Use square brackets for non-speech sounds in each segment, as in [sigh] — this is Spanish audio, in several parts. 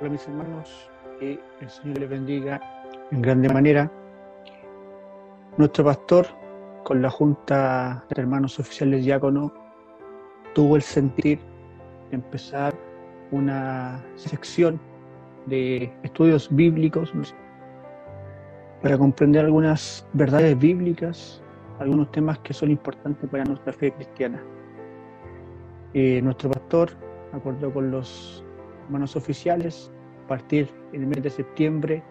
Hola mis hermanos, que el Señor les bendiga en grande manera. Nuestro pastor, con la Junta de Hermanos Oficiales Diáconos, tuvo el sentir de empezar una sección de estudios bíblicos para comprender algunas verdades bíblicas, algunos temas que son importantes para nuestra fe cristiana. Eh, nuestro pastor acordó con los hermanos oficiales a partir del mes de septiembre,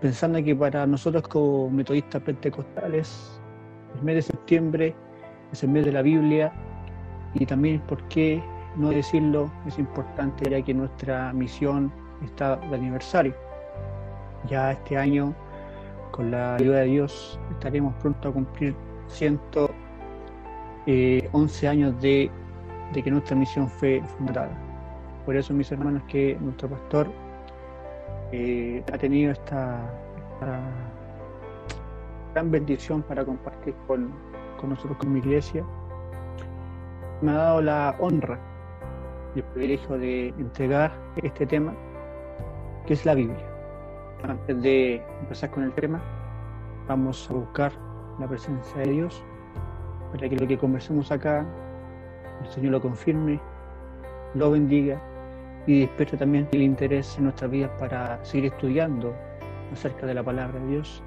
pensando que para nosotros como metodistas pentecostales, el mes de septiembre es el mes de la Biblia y también, ¿por qué no decirlo? Es importante ya que nuestra misión está de aniversario. Ya este año, con la ayuda de Dios, estaremos pronto a cumplir 111 eh, años de, de que nuestra misión fue fundada. Por eso, mis hermanos, que nuestro pastor eh, ha tenido esta, gran bendición para compartir con, con nosotros como iglesia. Me ha dado la honra y el privilegio de entregar este tema, que es la Biblia. Antes de empezar con el tema, vamos a buscar la presencia de Dios para que lo que conversemos acá, el Señor lo confirme, lo bendiga y despierte también el interés en nuestras vidas para seguir estudiando acerca de la palabra de Dios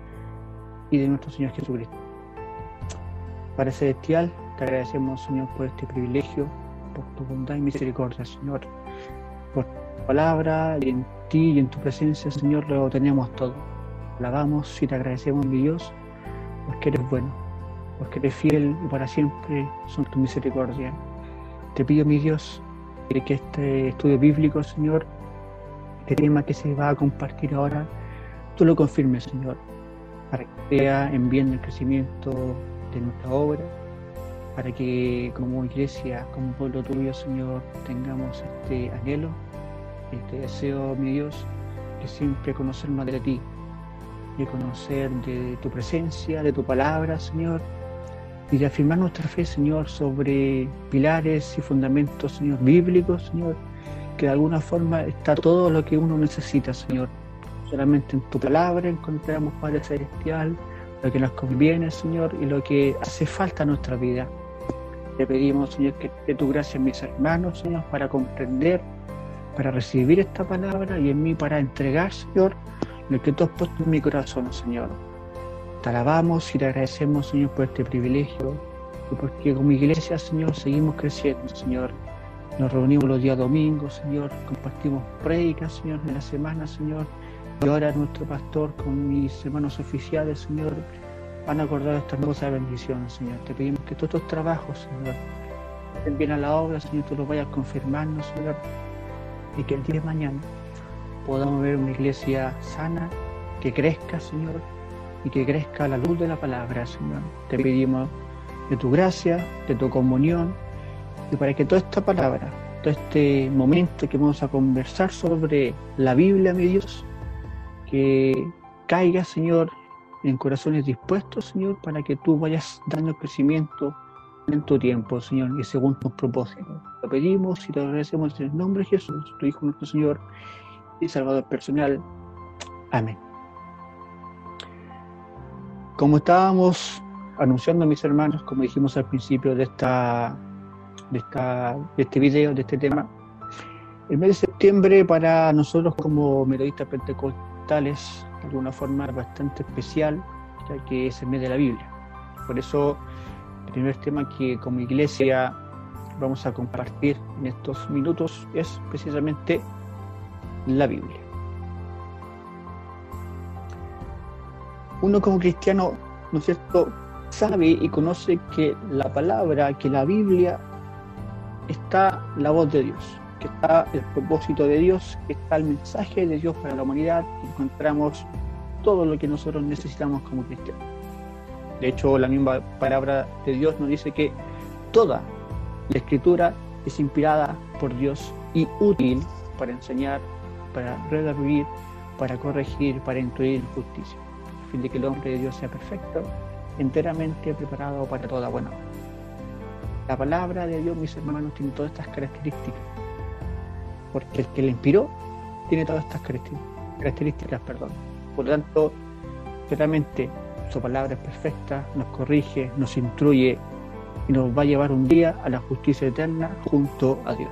y de nuestro Señor Jesucristo. Para Celestial, te agradecemos, Señor, por este privilegio, por tu bondad y misericordia, Señor, por tu palabra y en ti y en tu presencia, Señor, lo tenemos todo. Alabamos y te agradecemos, mi Dios, porque eres bueno, porque eres fiel y para siempre son tu misericordia. Te pido, mi Dios, que este estudio bíblico, Señor, este tema que se va a compartir ahora, tú lo confirmes, Señor, para que sea en bien el crecimiento de nuestra obra, para que como iglesia, como pueblo tuyo, Señor, tengamos este anhelo, este deseo, mi Dios, de siempre conocer más de ti, de conocer de tu presencia, de tu palabra, Señor, y de afirmar nuestra fe, Señor, sobre pilares y fundamentos, Señor, bíblicos, Señor, que de alguna forma está todo lo que uno necesita, Señor. Solamente en tu palabra encontramos, Padre Celestial, lo que nos conviene, Señor, y lo que hace falta a nuestra vida. Te pedimos, Señor, que de tu gracia en mis hermanos, Señor, para comprender, para recibir esta palabra y en mí para entregar, Señor, lo que tú has puesto en mi corazón, Señor te alabamos y te agradecemos, Señor, por este privilegio y porque como iglesia, Señor, seguimos creciendo, Señor. Nos reunimos los días domingos, Señor, compartimos predicas, Señor, de la semana, Señor. Y ahora nuestro pastor con mis hermanos oficiales, Señor, van a acordar esta hermosa bendición, Señor. Te pedimos que todos estos trabajos, Señor, estén bien a la obra, Señor, tú los vayas confirmando, Señor, y que el día de mañana podamos ver una iglesia sana, que crezca, Señor, y que crezca la luz de la palabra, Señor. Te pedimos de tu gracia, de tu comunión, y para que toda esta palabra, todo este momento que vamos a conversar sobre la Biblia, mi Dios, que caiga, Señor, en corazones dispuestos, Señor, para que tú vayas dando crecimiento en tu tiempo, Señor, y según tus propósitos. Lo pedimos y te agradecemos en el nombre de Jesús, tu Hijo nuestro Señor y Salvador personal. Amén. Como estábamos anunciando mis hermanos, como dijimos al principio de esta, de esta, de este video, de este tema, el mes de septiembre para nosotros como metodistas pentecostales, de alguna forma bastante especial, ya que es el mes de la Biblia. Por eso, el primer tema que como iglesia vamos a compartir en estos minutos es precisamente la Biblia. Uno como cristiano, ¿no es cierto?, sabe y conoce que la palabra, que la Biblia está la voz de Dios, que está el propósito de Dios, que está el mensaje de Dios para la humanidad, encontramos todo lo que nosotros necesitamos como cristianos. De hecho, la misma palabra de Dios nos dice que toda la escritura es inspirada por Dios y útil para enseñar, para redarguir, para corregir, para instruir en justicia fin de que el hombre de Dios sea perfecto, enteramente preparado para toda buena La palabra de Dios, mis hermanos, tiene todas estas características, porque el que le inspiró tiene todas estas características. Perdón. Por lo tanto, claramente su palabra es perfecta, nos corrige, nos instruye y nos va a llevar un día a la justicia eterna junto a Dios.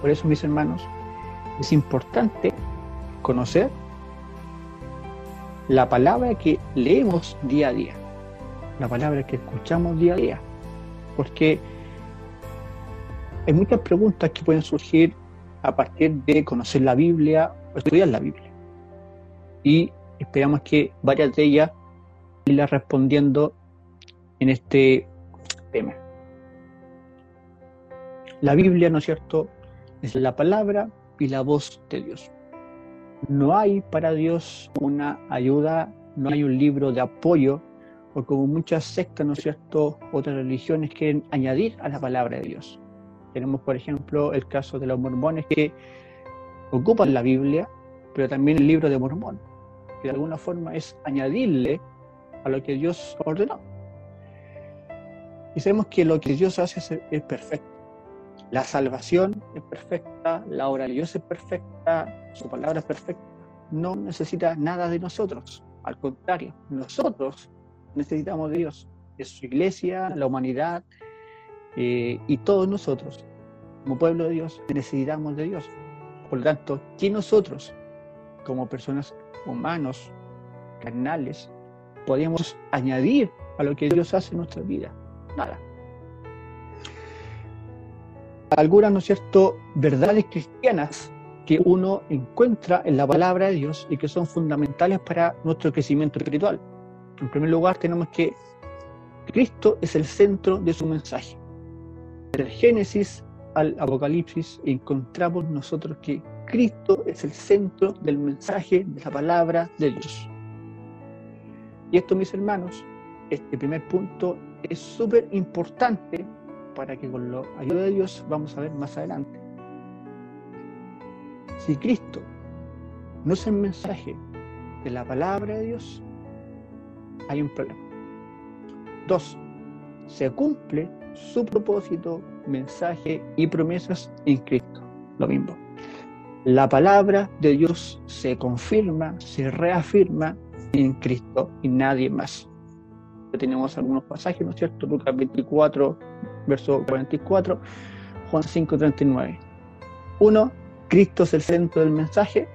Por eso, mis hermanos, es importante conocer la palabra que leemos día a día, la palabra que escuchamos día a día, porque hay muchas preguntas que pueden surgir a partir de conocer la Biblia o estudiar la Biblia. Y esperamos que varias de ellas irlas respondiendo en este tema. La Biblia, ¿no es cierto?, es la palabra y la voz de Dios. No hay para Dios una ayuda, no hay un libro de apoyo, o como muchas sectas, ¿no es cierto?, otras religiones quieren añadir a la palabra de Dios. Tenemos, por ejemplo, el caso de los mormones que ocupan la Biblia, pero también el libro de Mormón, que de alguna forma es añadirle a lo que Dios ordenó. Y sabemos que lo que Dios hace es, perfecto. La salvación es perfecta, la obra de Dios es perfecta, su palabra es perfecta. No necesita nada de nosotros. Al contrario, nosotros necesitamos de Dios, de su iglesia, la humanidad eh, y todos nosotros, como pueblo de Dios, necesitamos de Dios. Por lo tanto, ¿quién nosotros, como personas humanos, carnales, podemos añadir a lo que Dios hace en nuestra vida? Nada. Algunas, ¿no es cierto?, verdades cristianas que uno encuentra en la palabra de Dios y que son fundamentales para nuestro crecimiento espiritual. En primer lugar, tenemos que Cristo es el centro de su mensaje. Del Génesis al Apocalipsis encontramos nosotros que Cristo es el centro del mensaje de la palabra de Dios. Y esto, mis hermanos, este primer punto es súper importante para que con la ayuda de Dios vamos a ver más adelante. Si Cristo no es el mensaje de la palabra de Dios, hay un problema. Dos, se cumple su propósito, mensaje y promesas en Cristo. Lo mismo. La palabra de Dios se confirma, se reafirma en Cristo y nadie más. Tenemos algunos pasajes, ¿no es cierto? Lucas 24, verso 44, Juan 5, 39. Uno, Cristo es el centro del mensaje,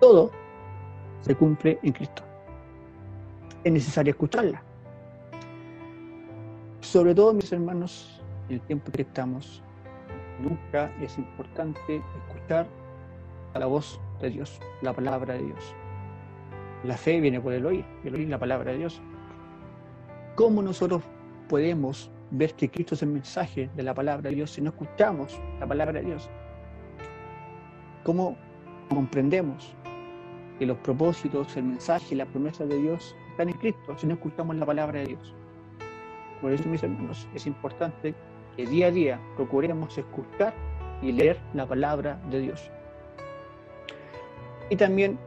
todo se cumple en Cristo. Es necesario escucharla. Sobre todo, mis hermanos, en el tiempo que estamos, nunca es importante escuchar a la voz de Dios, la palabra de Dios. La fe viene por el oír, el oír la palabra de Dios. ¿Cómo nosotros podemos ver que Cristo es el mensaje de la palabra de Dios si no escuchamos la palabra de Dios? ¿Cómo comprendemos que los propósitos, el mensaje y la promesa de Dios están en Cristo si no escuchamos la palabra de Dios? Por eso, mis hermanos, es importante que día a día procuremos escuchar y leer la palabra de Dios. Y también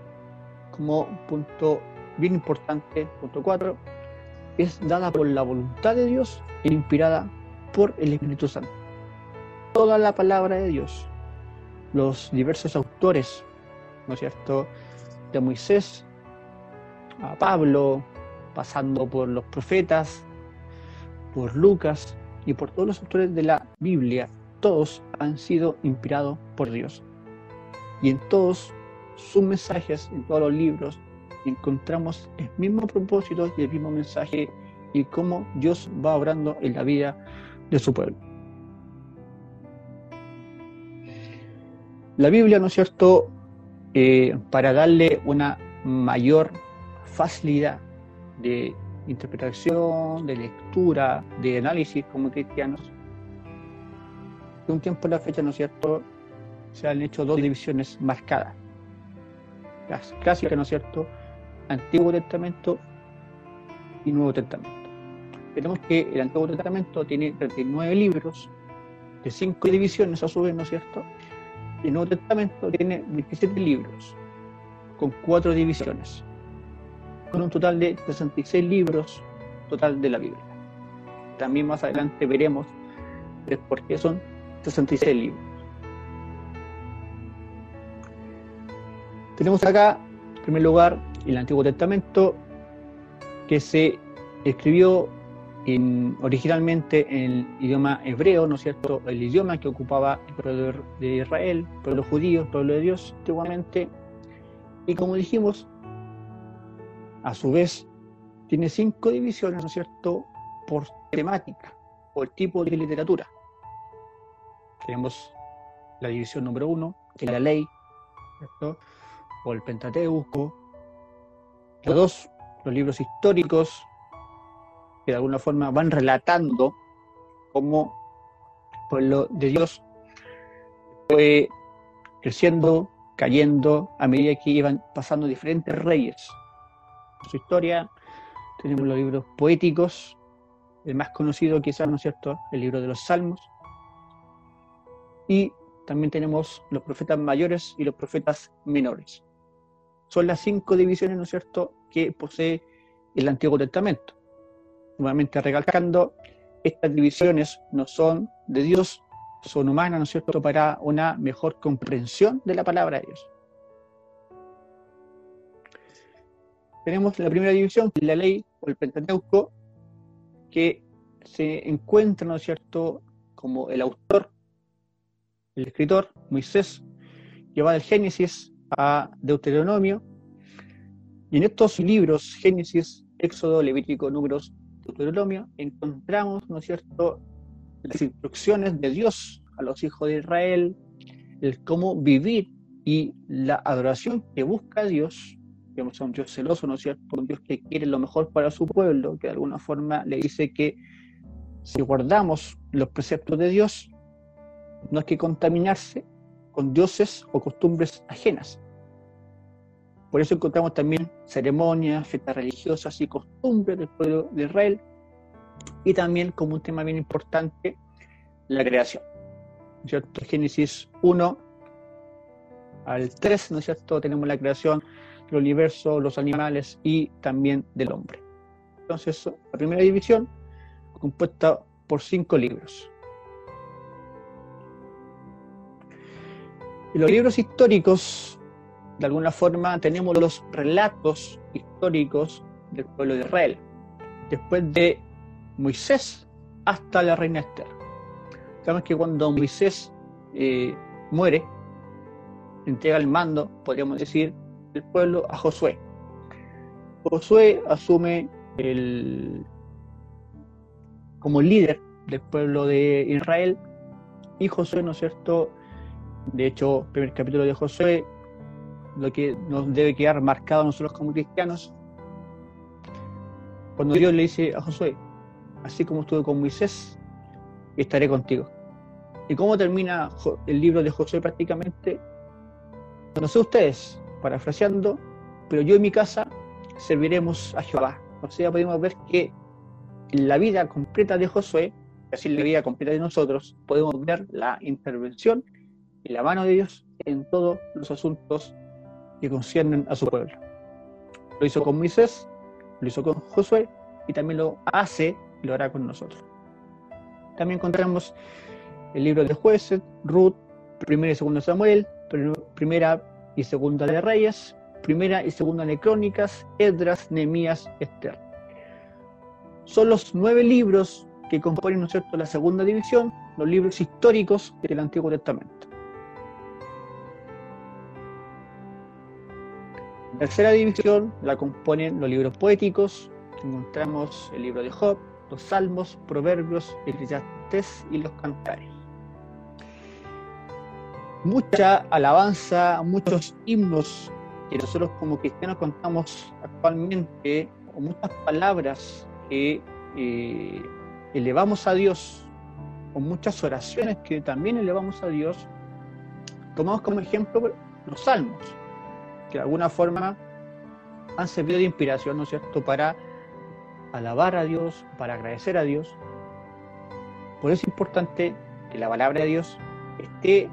como punto bien importante, punto 4, es dada por la voluntad de Dios e inspirada por el Espíritu Santo. Toda la palabra de Dios, los diversos autores, ¿no es cierto?, de Moisés a Pablo, pasando por los profetas, por Lucas y por todos los autores de la Biblia, todos han sido inspirados por Dios. Y en todos sus mensajes, en todos los libros, encontramos el mismo propósito y el mismo mensaje y cómo Dios va obrando en la vida de su pueblo. La Biblia, ¿no es cierto?, eh, para darle una mayor facilidad de interpretación, de lectura, de análisis como cristianos, de un tiempo a la fecha, ¿no es cierto?, se han hecho dos divisiones marcadas clásicas, ¿no es cierto? Antiguo Testamento y Nuevo Testamento. Tenemos que el Antiguo Testamento tiene 39 libros de 5 divisiones a su vez, ¿no es cierto? Y el Nuevo Testamento tiene 27 libros con 4 divisiones, con un total de 66 libros total de la Biblia. También más adelante veremos por qué son 66 libros. Tenemos acá, en primer lugar, el Antiguo Testamento, que se escribió originalmente en el idioma hebreo, ¿no es cierto? El idioma que ocupaba el pueblo de Israel, el pueblo judío, el pueblo de Dios antiguamente. Y como dijimos, a su vez, tiene cinco divisiones, ¿no es cierto?, por temática el tipo de literatura. Tenemos la división número uno, que es la ley, ¿cierto? o el Pentateuco. La dos, los libros históricos, que de alguna forma van relatando cómo el pueblo de Dios fue creciendo, cayendo a medida que iban pasando diferentes reyes. Su historia tenemos los libros poéticos, el más conocido quizás, ¿no es cierto?, el libro de los Salmos. Y también tenemos los profetas mayores y los profetas menores. Son las cinco divisiones, ¿no es cierto?, que posee el Antiguo Testamento nuevamente recalcando, estas divisiones no son de Dios, son humanas, ¿no es cierto?, para una mejor comprensión de la palabra de Dios. Tenemos la primera división, la ley o el Pentateuco, que se encuentra, ¿no es cierto?, como el autor, el escritor, Moisés, que va del Génesis a Deuteronomio, y en estos libros, Génesis, Éxodo, Levítico, Números Deuteronomio, encontramos, ¿no es cierto?, las instrucciones de Dios a los hijos de Israel, el cómo vivir y la adoración que busca Dios, que es un Dios celoso, ¿no es cierto?, un Dios que quiere lo mejor para su pueblo, que de alguna forma le dice que si guardamos los preceptos de Dios, no hay que contaminarse con dioses o costumbres ajenas. Por eso encontramos también ceremonias, fiestas religiosas y costumbres del pueblo de Israel. Y también como un tema bien importante, la creación. ¿cierto? Génesis 1 al 3, ¿no es cierto? Tenemos la creación del universo, los animales y también del hombre. Entonces, la primera división, compuesta por cinco libros. Los libros históricos de alguna forma tenemos los relatos históricos del pueblo de Israel, después de Moisés hasta la reina Esther. Sabemos que cuando Moisés eh, muere, entrega el mando, podríamos decir, del pueblo a Josué. Josué asume el, como líder del pueblo de Israel y Josué, ¿no es cierto? De hecho, primer capítulo de Josué lo que nos debe quedar marcado a nosotros como cristianos, cuando Dios le dice a Josué, así como estuve con Moisés, estaré contigo. ¿Y cómo termina el libro de Josué prácticamente? No sé ustedes, parafraseando, pero yo y mi casa serviremos a Jehová. O sea, podemos ver que en la vida completa de Josué, así en la vida completa de nosotros, podemos ver la intervención y la mano de Dios en todos los asuntos que conciernen a su pueblo. Lo hizo con Moisés, lo hizo con Josué y también lo hace y lo hará con nosotros. También encontramos el libro de jueces, Ruth, primera y segunda Samuel, primera y segunda de Reyes, primera y segunda de Crónicas, Edras, Nehemías, Esther. Son los nueve libros que componen ¿no cierto? la segunda división, los libros históricos del Antiguo Testamento. Tercera división la componen los libros poéticos, encontramos el libro de Job, los Salmos, Proverbios, Eclesiastés y los Cantares. Mucha alabanza, muchos himnos que nosotros como cristianos contamos actualmente, o muchas palabras que eh, elevamos a Dios, o muchas oraciones que también elevamos a Dios, tomamos como ejemplo los salmos que de alguna forma han servido de inspiración, ¿no es cierto?, para alabar a Dios, para agradecer a Dios. Por eso es importante que la palabra de Dios esté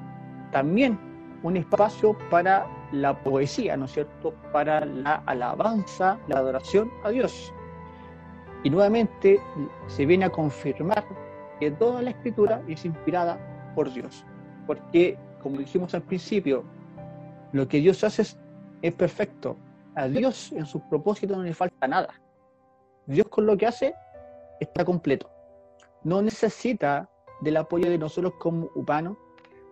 también un espacio para la poesía, ¿no es cierto?, para la alabanza, la adoración a Dios. Y nuevamente se viene a confirmar que toda la escritura es inspirada por Dios, porque, como dijimos al principio, lo que Dios hace es es perfecto. A Dios en su propósito no le falta nada. Dios con lo que hace está completo. No necesita del apoyo de nosotros como humanos,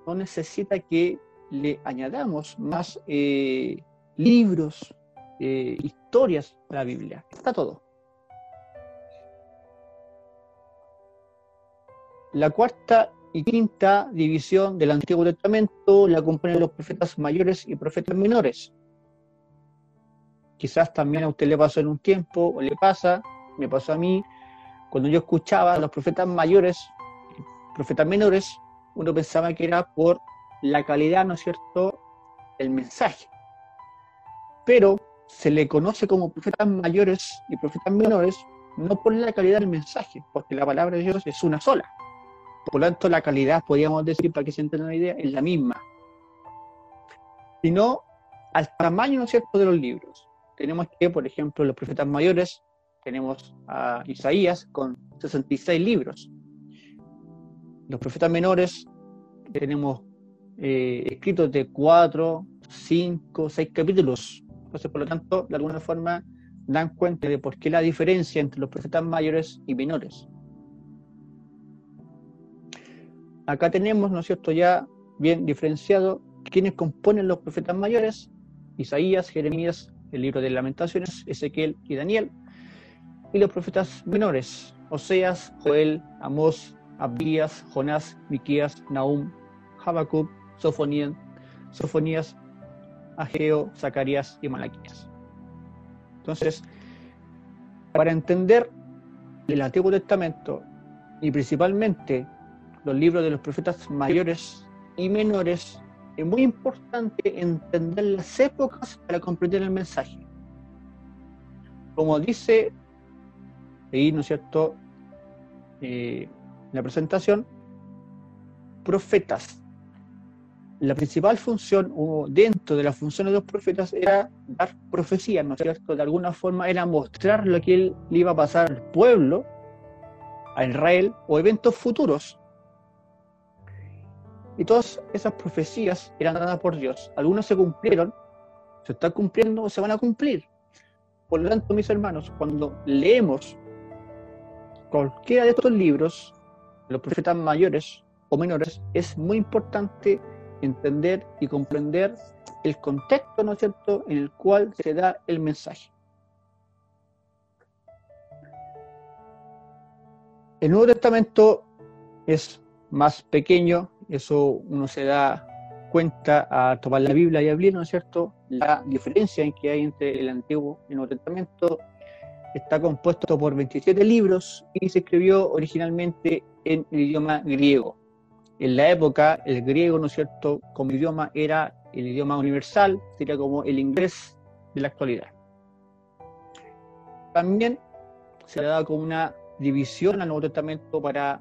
no necesita que le añadamos más eh, libros, eh, historias a la Biblia. Está todo. La cuarta y quinta división del Antiguo Testamento la componen los profetas mayores y profetas menores. Quizás también a usted le pasó en un tiempo, o le pasa, me pasó a mí, cuando yo escuchaba a los profetas mayores, profetas menores, uno pensaba que era por la calidad, ¿no es cierto?, del mensaje. Pero se le conoce como profetas mayores y profetas menores no por la calidad del mensaje, porque la palabra de Dios es una sola. Por lo tanto, la calidad, podríamos decir, para que se entienda una idea, es la misma. Sino al tamaño, ¿no es cierto?, de los libros. Tenemos que, por ejemplo, los profetas mayores, tenemos a Isaías con 66 libros. Los profetas menores, tenemos eh, escritos de 4, 5, 6 capítulos. Entonces, por lo tanto, de alguna forma, dan cuenta de por qué la diferencia entre los profetas mayores y menores. acá tenemos, ¿no es cierto?, ya bien diferenciado quienes componen los profetas mayores, Isaías, Jeremías, el libro de lamentaciones, Ezequiel y Daniel, y los profetas menores, Oseas, Joel, Amós, Abdías, Jonás, Miquías, Nahum, Habacuc, Sofonías, Sofonías, Ageo, Zacarías y Malaquías. Entonces, para entender el Antiguo Testamento y principalmente los libros de los profetas mayores y menores, es muy importante entender las épocas para comprender el mensaje. Como dice ahí, ¿no es cierto?, eh, la presentación, profetas. La principal función, o dentro de la función de los profetas, era dar profecía, ¿no es cierto? De alguna forma era mostrar lo que le iba a pasar al pueblo, a Israel, o eventos futuros. Y todas esas profecías eran dadas por Dios. Algunas se cumplieron, se están cumpliendo o se van a cumplir. Por lo tanto, mis hermanos, cuando leemos cualquiera de estos libros, los profetas mayores o menores, es muy importante entender y comprender el contexto, ¿no es cierto?, en el cual se da el mensaje. El Nuevo Testamento es más pequeño eso uno se da cuenta a tomar la Biblia y abrir, ¿no es cierto? La diferencia en que hay entre el Antiguo y el Nuevo Testamento está compuesto por 27 libros y se escribió originalmente en el idioma griego. En la época, el griego, ¿no es cierto?, como idioma era el idioma universal, sería como el inglés de la actualidad. También se le dado como una división al Nuevo Testamento para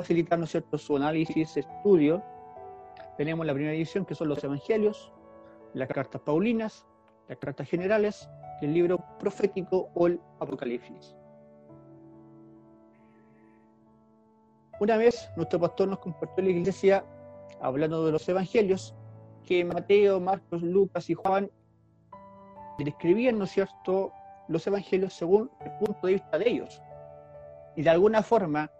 facilitar, ¿no cierto?, su análisis, estudio, tenemos la primera edición, que son los Evangelios, las cartas paulinas, las cartas generales, el libro profético o el Apocalipsis. Una vez nuestro pastor nos compartió en la iglesia, hablando de los evangelios, que Mateo, Marcos, Lucas y Juan describían, ¿no es cierto?, los evangelios según el punto de vista de ellos. Y de alguna forma,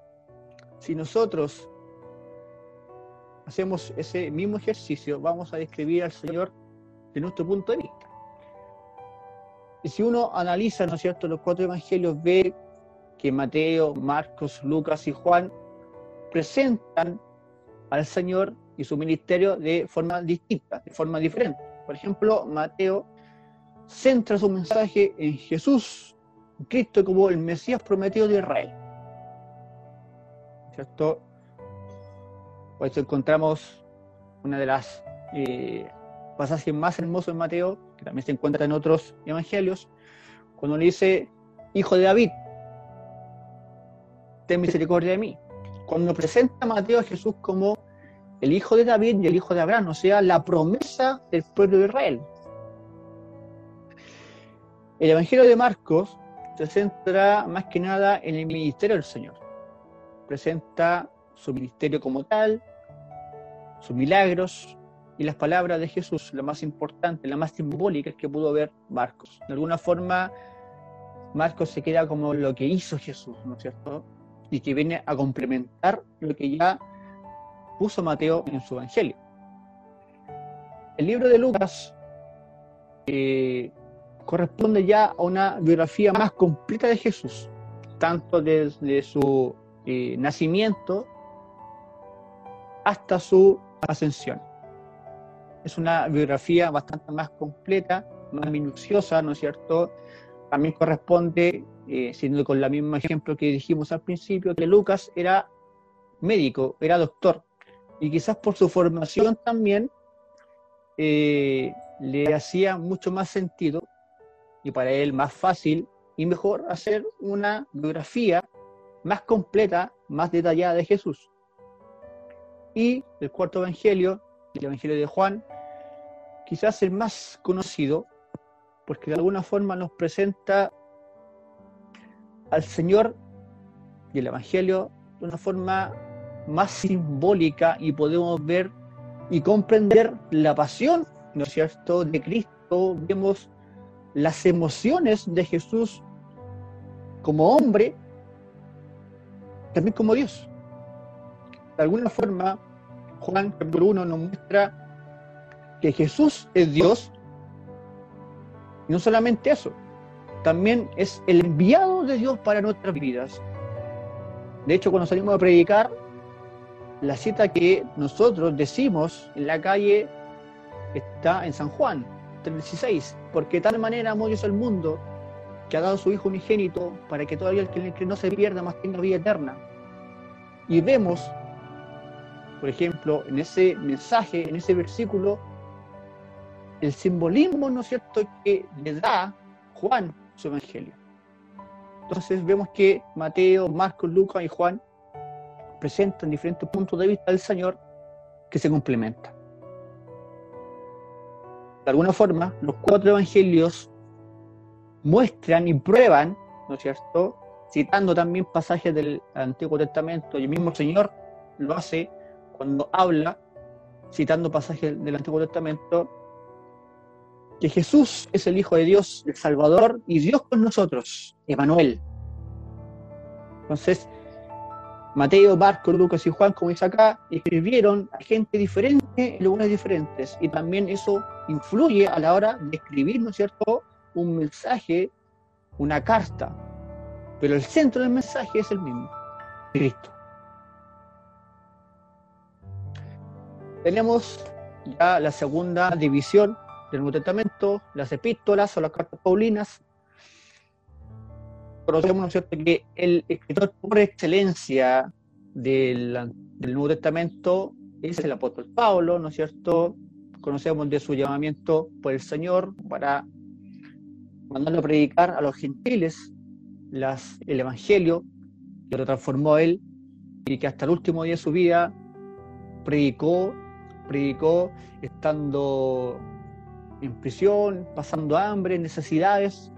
si nosotros hacemos ese mismo ejercicio, vamos a describir al Señor de nuestro punto de vista. Y si uno analiza, ¿no es cierto?, los cuatro evangelios, ve que Mateo, Marcos, Lucas y Juan presentan al Señor y su ministerio de forma distinta, de forma diferente. Por ejemplo, Mateo centra su mensaje en Jesús, Cristo como el Mesías prometido de Israel. ¿Cierto? Por eso encontramos una de las eh, pasajes más hermosos en Mateo, que también se encuentra en otros evangelios, cuando le dice, Hijo de David, ten misericordia de mí. Cuando presenta Mateo a Jesús como el Hijo de David y el Hijo de Abraham, o sea, la promesa del pueblo de Israel. El Evangelio de Marcos se centra más que nada en el ministerio del Señor presenta su ministerio como tal, sus milagros, y las palabras de Jesús, la más importante, la más simbólica que pudo ver Marcos. De alguna forma, Marcos se queda como lo que hizo Jesús, ¿no es cierto? Y que viene a complementar lo que ya puso Mateo en su Evangelio. El libro de Lucas eh, corresponde ya a una biografía más completa de Jesús, tanto desde su eh, nacimiento hasta su ascensión. Es una biografía bastante más completa, más minuciosa, ¿no es cierto? También corresponde, eh, siendo con el mismo ejemplo que dijimos al principio, que Lucas era médico, era doctor, y quizás por su formación también eh, le hacía mucho más sentido y para él más fácil y mejor hacer una biografía más completa, más detallada de Jesús. Y el cuarto evangelio, el evangelio de Juan, quizás el más conocido, porque de alguna forma nos presenta al Señor y el evangelio de una forma más simbólica y podemos ver y comprender la pasión, ¿no es cierto?, de Cristo, vemos las emociones de Jesús como hombre, también como Dios. De alguna forma, Juan capítulo 1 nos muestra que Jesús es Dios, y no solamente eso, también es el enviado de Dios para nuestras vidas. De hecho, cuando salimos a predicar, la cita que nosotros decimos en la calle está en San Juan 3.16, porque de tal manera amó Dios al mundo que ha dado su Hijo unigénito para que todavía el que no se pierda más tenga vida eterna. Y vemos, por ejemplo, en ese mensaje, en ese versículo, el simbolismo, ¿no es cierto?, que le da Juan su evangelio. Entonces vemos que Mateo, Marcos, Lucas y Juan presentan diferentes puntos de vista del Señor que se complementan. De alguna forma, los cuatro evangelios muestran y prueban, ¿no es cierto?, citando también pasajes del Antiguo Testamento, y el mismo Señor lo hace cuando habla, citando pasajes del Antiguo Testamento, que Jesús es el Hijo de Dios, el Salvador, y Dios con nosotros, Emanuel. Entonces, Mateo, Marcos, Lucas y Juan, como dice acá, escribieron a gente diferente en lugares diferentes. Y también eso influye a la hora de escribir, ¿no es cierto?, un mensaje, una carta. Pero el centro del mensaje es el mismo, Cristo. Tenemos ya la segunda división del Nuevo Testamento, las epístolas o las cartas paulinas, conocemos, ¿no es cierto?, que el escritor por excelencia del, Nuevo Testamento es el apóstol Pablo, ¿no es cierto? Conocemos de su llamamiento por el Señor para mandarlo a predicar a los gentiles las, el Evangelio, que lo transformó a él y que hasta el último día de su vida predicó, predicó estando en prisión, pasando hambre, necesidades,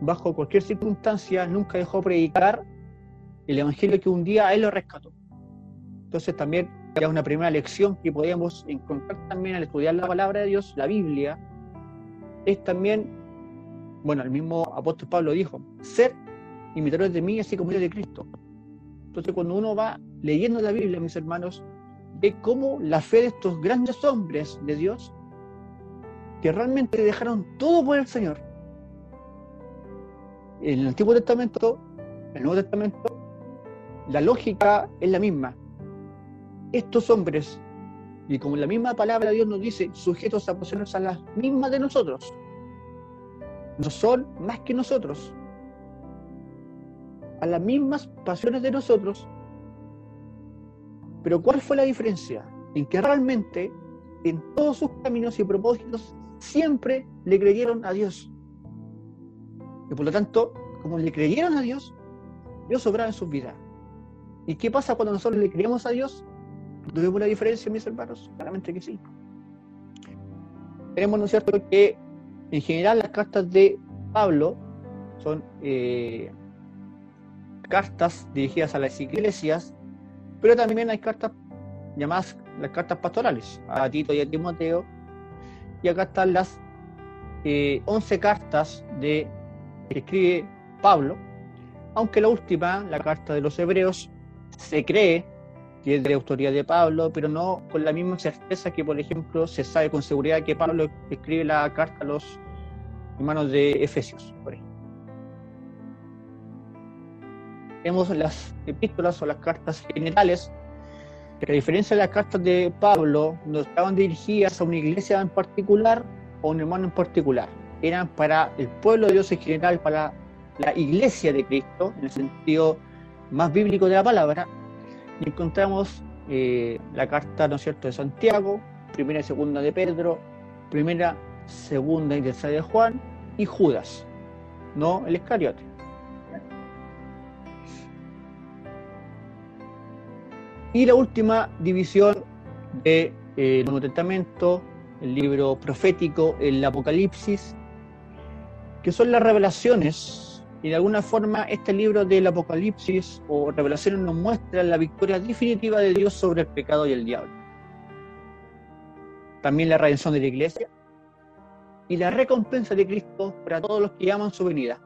bajo cualquier circunstancia, nunca dejó predicar el Evangelio que un día Él lo rescató. Entonces también es una primera lección que podemos encontrar también al estudiar la palabra de Dios, la Biblia, es también, bueno, el mismo apóstol Pablo dijo, ser imitadores de mí así como yo de Cristo. Entonces cuando uno va leyendo la Biblia, mis hermanos, ve cómo la fe de estos grandes hombres de Dios, que realmente dejaron todo por el Señor, en el Antiguo Testamento, en el Nuevo Testamento, la lógica es la misma. Estos hombres, y como la misma palabra de Dios nos dice, sujetos a pasiones a las mismas de nosotros, no son más que nosotros, a las mismas pasiones de nosotros. Pero ¿cuál fue la diferencia? En que realmente en todos sus caminos y propósitos siempre le creyeron a Dios. Y por lo tanto, como le creyeron a Dios, Dios obraba en sus vidas. ¿Y qué pasa cuando nosotros le creemos a Dios? ¿Tuvimos la diferencia, mis hermanos? Claramente que sí. Tenemos, ¿no es cierto?, que en general las cartas de Pablo son eh, cartas dirigidas a las iglesias, pero también hay cartas llamadas las cartas pastorales, a Tito y a Timoteo, y acá están las eh, 11 cartas que escribe Pablo, aunque la última, la carta de los hebreos, se cree que es de autoría de Pablo, pero no con la misma certeza que, por ejemplo, se sabe con seguridad que Pablo escribe la carta a los hermanos de Efesios. Por ejemplo. Tenemos las epístolas o las cartas generales, que a diferencia de las cartas de Pablo, no estaban dirigidas a una iglesia en particular o a un hermano en particular. Eran para el pueblo de Dios en general, para la iglesia de Cristo, en el sentido más bíblico de la palabra, y encontramos eh, la carta, ¿no es cierto?, de Santiago, primera y segunda de Pedro, primera, segunda y tercera de Juan, y Judas, no el Iscariote. Y la última división de, eh, Nuevo Testamento, el libro profético, el Apocalipsis, que son las revelaciones y de alguna forma este libro del Apocalipsis o Revelaciones nos muestra la victoria definitiva de Dios sobre el pecado y el diablo. También la redención de la iglesia y la recompensa de Cristo para todos los que aman su venida.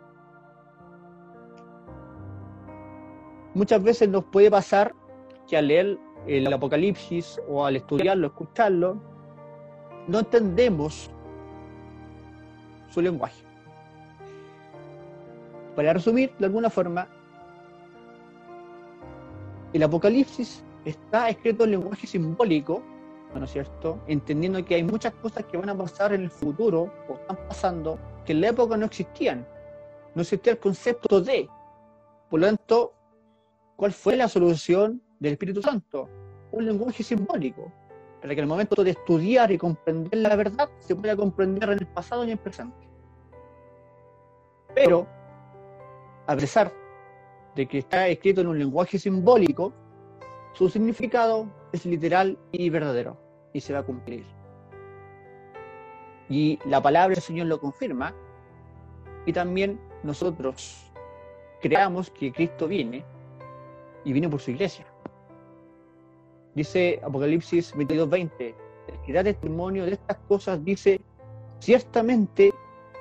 Muchas veces nos puede pasar que al leer el Apocalipsis o al estudiarlo, escucharlo, no entendemos su lenguaje. Para resumir, de alguna forma, el Apocalipsis está escrito en lenguaje simbólico, ¿no es cierto? Entendiendo que hay muchas cosas que van a pasar en el futuro o están pasando que en la época no existían. No existía el concepto de. Por lo tanto, ¿cuál fue la solución del Espíritu Santo? Un lenguaje simbólico, para que el momento de estudiar y comprender la verdad se pueda comprender en el pasado y en el presente. Pero a pesar de que está escrito en un lenguaje simbólico, su significado es literal y verdadero y se va a cumplir. Y la palabra del Señor lo confirma y también nosotros creamos que Cristo viene y viene por su iglesia. Dice Apocalipsis 22:20, el que da testimonio de estas cosas dice, ciertamente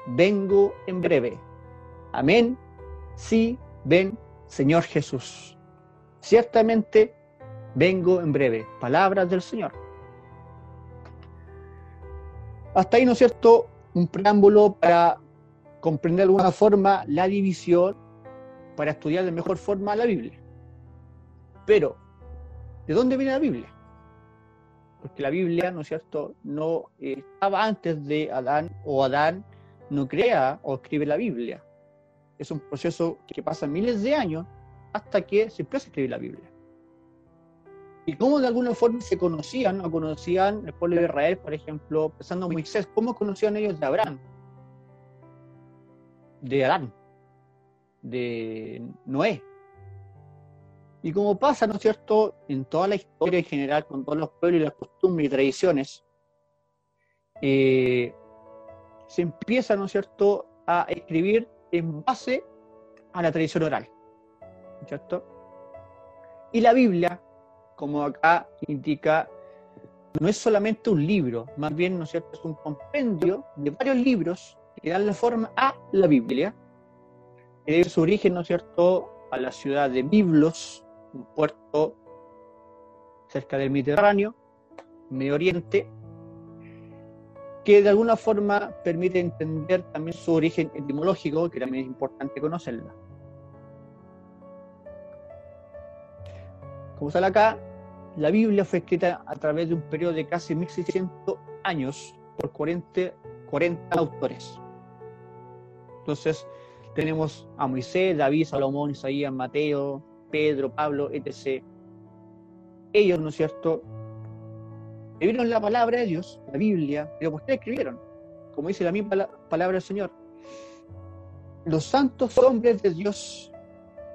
vengo en breve. Amén sí, ven, Señor Jesús. Ciertamente vengo en breve. Palabras del Señor. Hasta ahí, ¿no es cierto? Un preámbulo para comprender de alguna forma la división, para estudiar de mejor forma la Biblia. Pero, ¿de dónde viene la Biblia? Porque la Biblia, ¿no es cierto?, no estaba antes de Adán, o Adán no crea o escribe la Biblia es un proceso que pasa miles de años hasta que se empieza a escribir la Biblia. Y cómo de alguna forma se conocían, o conocían el pueblo de Israel, por ejemplo, pensando en Moisés, cómo conocían ellos de Abraham, de Adán, de Noé. Y como pasa, ¿no es cierto?, en toda la historia en general, con todos los pueblos y las costumbres y tradiciones, eh, se empieza, ¿no es cierto?, a escribir en base a la tradición oral. ¿Cierto? Y la Biblia, como acá indica, no es solamente un libro, más bien, ¿no es cierto?, es un compendio de varios libros que dan la forma a la Biblia. Que debe su origen, ¿no es cierto?, a la ciudad de Biblos, un puerto cerca del Mediterráneo, Medio Oriente, que de alguna forma permite entender también su origen etimológico, que también es importante conocerla. Como sale acá, la Biblia fue escrita a través de un periodo de casi 1600 años por 40, 40 autores. Entonces, tenemos a Moisés, David, Salomón, Isaías, Mateo, Pedro, Pablo, etc. Ellos, ¿no es cierto?, escribieron la palabra de Dios, la Biblia, pero ¿por qué escribieron? Como dice la misma palabra del Señor. Los santos hombres de Dios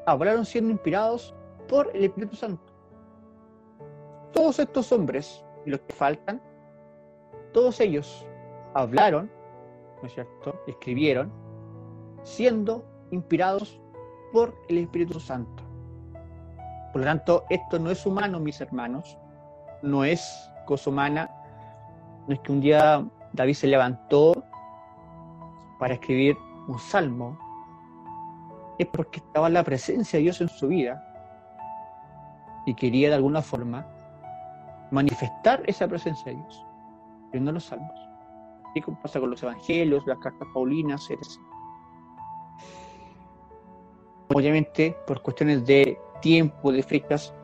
hablaron siendo inspirados por el Espíritu Santo. Todos estos hombres y los que faltan, todos ellos hablaron, ¿no es cierto? Escribieron, siendo inspirados por el Espíritu Santo. Por lo tanto, esto no es humano, mis hermanos, no es cosa humana, no es que un día David se levantó para escribir un salmo, es porque estaba la presencia de Dios en su vida y quería de alguna forma manifestar esa presencia de Dios, viendo los salmos. Y como pasa con los evangelios, las cartas paulinas, etc. Obviamente, por cuestiones de tiempo, de fechas,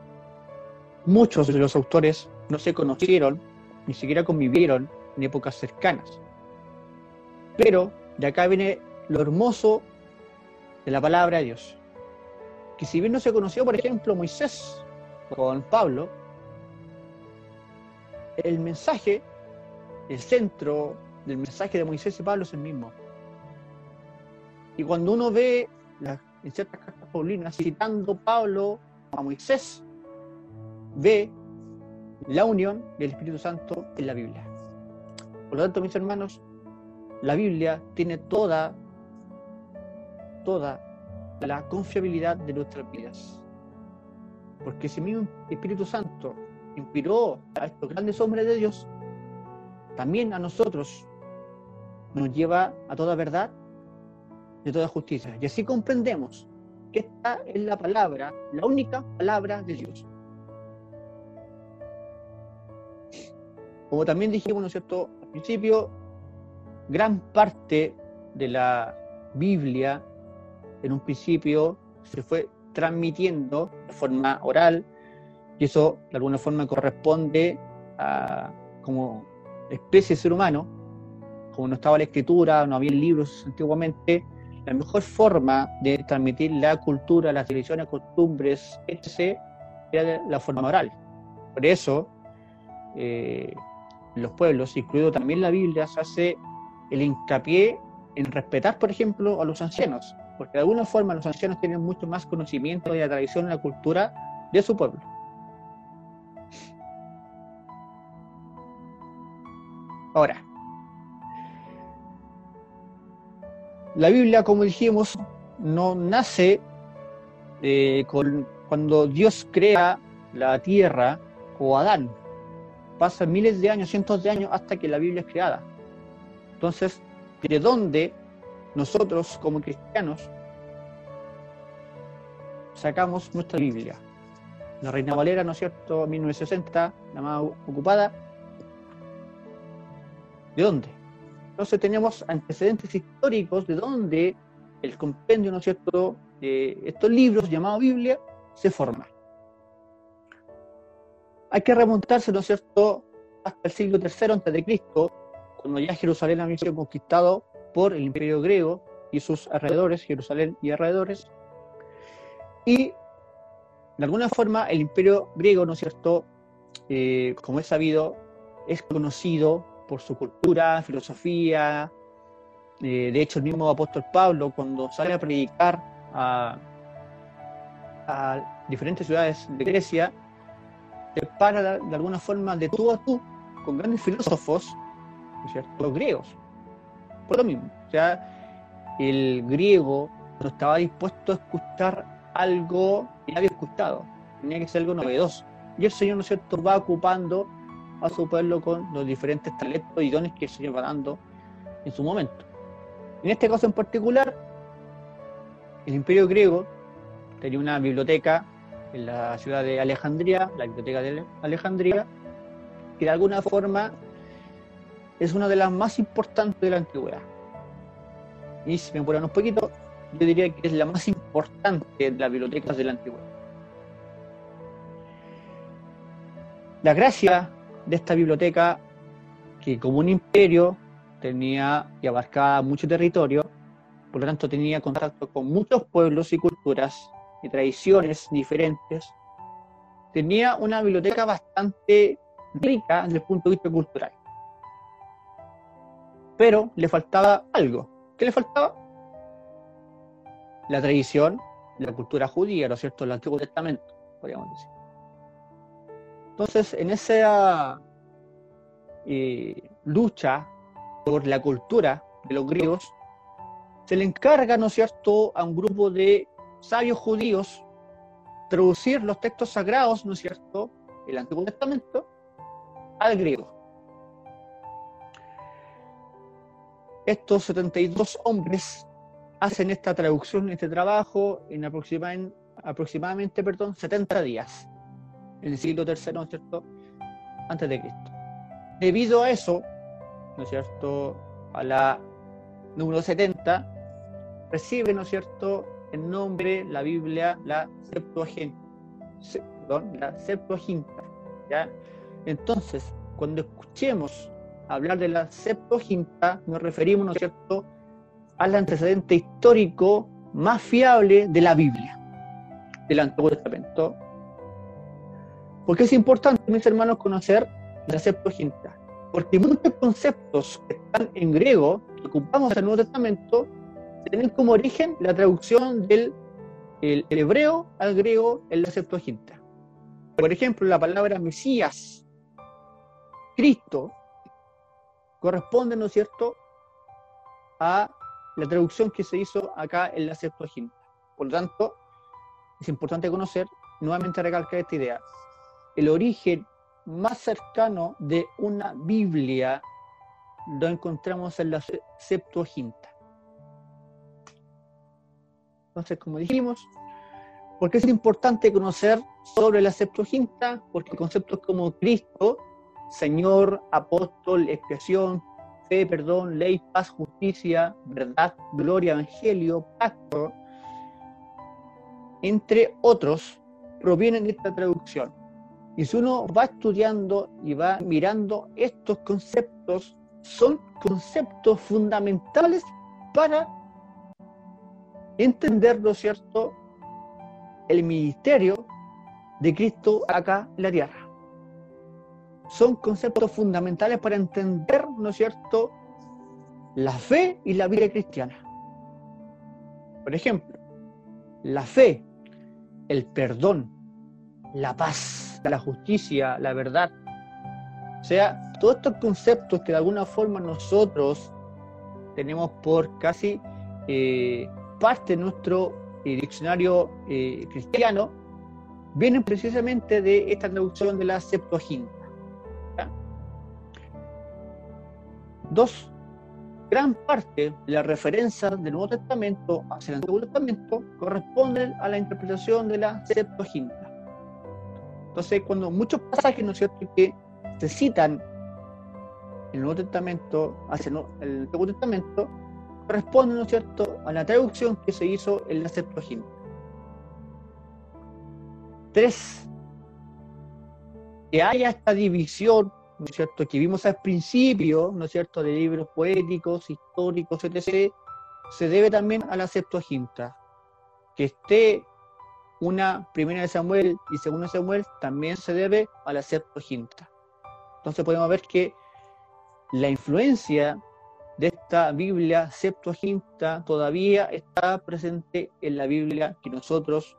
muchos de los autores no se conocieron, ni siquiera convivieron en épocas cercanas. Pero de acá viene lo hermoso de la palabra de Dios. Que si bien no se conoció, por ejemplo, Moisés con Pablo, el mensaje, el centro del mensaje de Moisés y Pablo es el mismo. Y cuando uno ve en ciertas cartas paulinas citando Pablo a Moisés, ve la unión del Espíritu Santo en la Biblia. Por lo tanto, mis hermanos, la Biblia tiene toda, toda la confiabilidad de nuestras vidas. Porque ese mismo Espíritu Santo inspiró a estos grandes hombres de Dios, también a nosotros nos lleva a toda verdad de toda justicia. Y así comprendemos que esta es la palabra, la única palabra de Dios. Como también dijimos, ¿no es cierto? Al principio, gran parte de la Biblia, en un principio, se fue transmitiendo de forma oral, y eso de alguna forma corresponde a como especie de ser humano, como no estaba la escritura, no había libros antiguamente, la mejor forma de transmitir la cultura, las tradiciones, costumbres, etc., era la forma oral. Por eso, eh, los pueblos, incluido también la Biblia, se hace el hincapié en respetar, por ejemplo, a los ancianos, porque de alguna forma los ancianos tienen mucho más conocimiento de la tradición y la cultura de su pueblo. Ahora, la Biblia, como dijimos, no nace eh, con, cuando Dios crea la tierra o Adán. Pasan miles de años, cientos de años hasta que la Biblia es creada. Entonces, ¿de dónde nosotros como cristianos sacamos nuestra Biblia? La Reina Valera, ¿no es cierto? 1960, la más ocupada. ¿De dónde? Entonces tenemos antecedentes históricos de dónde el compendio, ¿no es cierto?, de estos libros llamados Biblia se forma. Hay que remontarse, ¿no es cierto?, hasta el siglo III a.C., cuando ya Jerusalén había sido conquistado por el imperio griego y sus alrededores, Jerusalén y alrededores. Y de alguna forma el imperio griego, ¿no es cierto?, eh, como es sabido, es conocido por su cultura, filosofía. Eh, de hecho, el mismo apóstol Pablo, cuando sale a predicar a, diferentes ciudades de Grecia, se para de alguna forma de tú a tú con grandes filósofos, los griegos. Por lo mismo. O sea, el griego no estaba dispuesto a escuchar algo que había escuchado. Tenía que ser algo novedoso. Y el Señor, ¿no es cierto?, va ocupando a su pueblo con los diferentes talentos y dones que el Señor va dando en su momento. En este caso en particular, el imperio griego tenía una biblioteca en la ciudad de Alejandría, la biblioteca de Alejandría, que de alguna forma es una de las más importantes de la antigüedad. Y si me apuran un poquito, yo diría que es la más importante de las bibliotecas de la antigüedad. La gracia de esta biblioteca que como un imperio tenía y abarcaba mucho territorio, por lo tanto tenía contacto con muchos pueblos y culturas y tradiciones diferentes, tenía una biblioteca bastante rica desde el punto de vista cultural. Pero le faltaba algo. ¿Qué le faltaba? La tradición, la cultura judía, ¿no es cierto?, el Antiguo Testamento, podríamos decir. Entonces, en esa eh, lucha por la cultura de los griegos, se le encarga, ¿no es cierto?, a un grupo de sabios judíos traducir los textos sagrados, ¿no es cierto?, el Antiguo Testamento, al griego. Estos 72 hombres hacen esta traducción, este trabajo, en aproximadamente, aproximadamente perdón, 70 días, en el siglo III, ¿no es cierto?, antes de Cristo. Debido a eso, ¿no es cierto?, a la número 70, recibe, ¿no es cierto?, el nombre, la Biblia, la Septuaginta. Perdón, la Septuaginta. ¿ya? Entonces, cuando escuchemos hablar de la Septuaginta, nos referimos, ¿no es cierto?, al antecedente histórico más fiable de la Biblia, del Antiguo Testamento. Porque es importante, mis hermanos, conocer la Septuaginta. Porque muchos conceptos que están en griego, que ocupamos en el Nuevo Testamento, tienen como origen la traducción del hebreo al griego en la Septuaginta. Por ejemplo, la palabra Mesías, Cristo, corresponde, ¿no es cierto?, a la traducción que se hizo acá en la Septuaginta. Por lo tanto, es importante conocer, nuevamente recalcar esta idea, el origen más cercano de una Biblia lo encontramos en la Septuaginta. Entonces, como dijimos, ¿por qué es importante conocer sobre la Septuaginta? Porque conceptos como Cristo, Señor, apóstol, expiación, fe, perdón, ley, paz, justicia, verdad, gloria, evangelio, pacto, entre otros, provienen de esta traducción. Y si uno va estudiando y va mirando estos conceptos, son conceptos fundamentales para entender, ¿no es cierto?, el ministerio de Cristo acá en la tierra. Son conceptos fundamentales para entender, ¿no es cierto?, la fe y la vida cristiana. Por ejemplo, la fe, el perdón, la paz, la justicia, la verdad. O sea, todos estos conceptos que de alguna forma nosotros tenemos por casi eh, parte de nuestro eh, diccionario eh, cristiano, vienen precisamente de esta traducción de la Septuaginta. Dos, gran parte de las referencias del Nuevo Testamento hacia el Antiguo Testamento corresponden a la interpretación de la Septuaginta. Entonces, cuando muchos pasajes, ¿no es cierto?, que se citan en el Nuevo Testamento hacia el Antiguo Testamento, corresponde, ¿no es cierto?, a la traducción que se hizo en la Septuaginta. Tres, que haya esta división, ¿no es cierto?, que vimos al principio, ¿no es cierto?, de libros poéticos, históricos, etc., se debe también a la Septuaginta. Que esté una primera de Samuel y segunda de Samuel también se debe a la Septuaginta. Entonces podemos ver que la influencia de esta Biblia Septuaginta todavía está presente en la Biblia que nosotros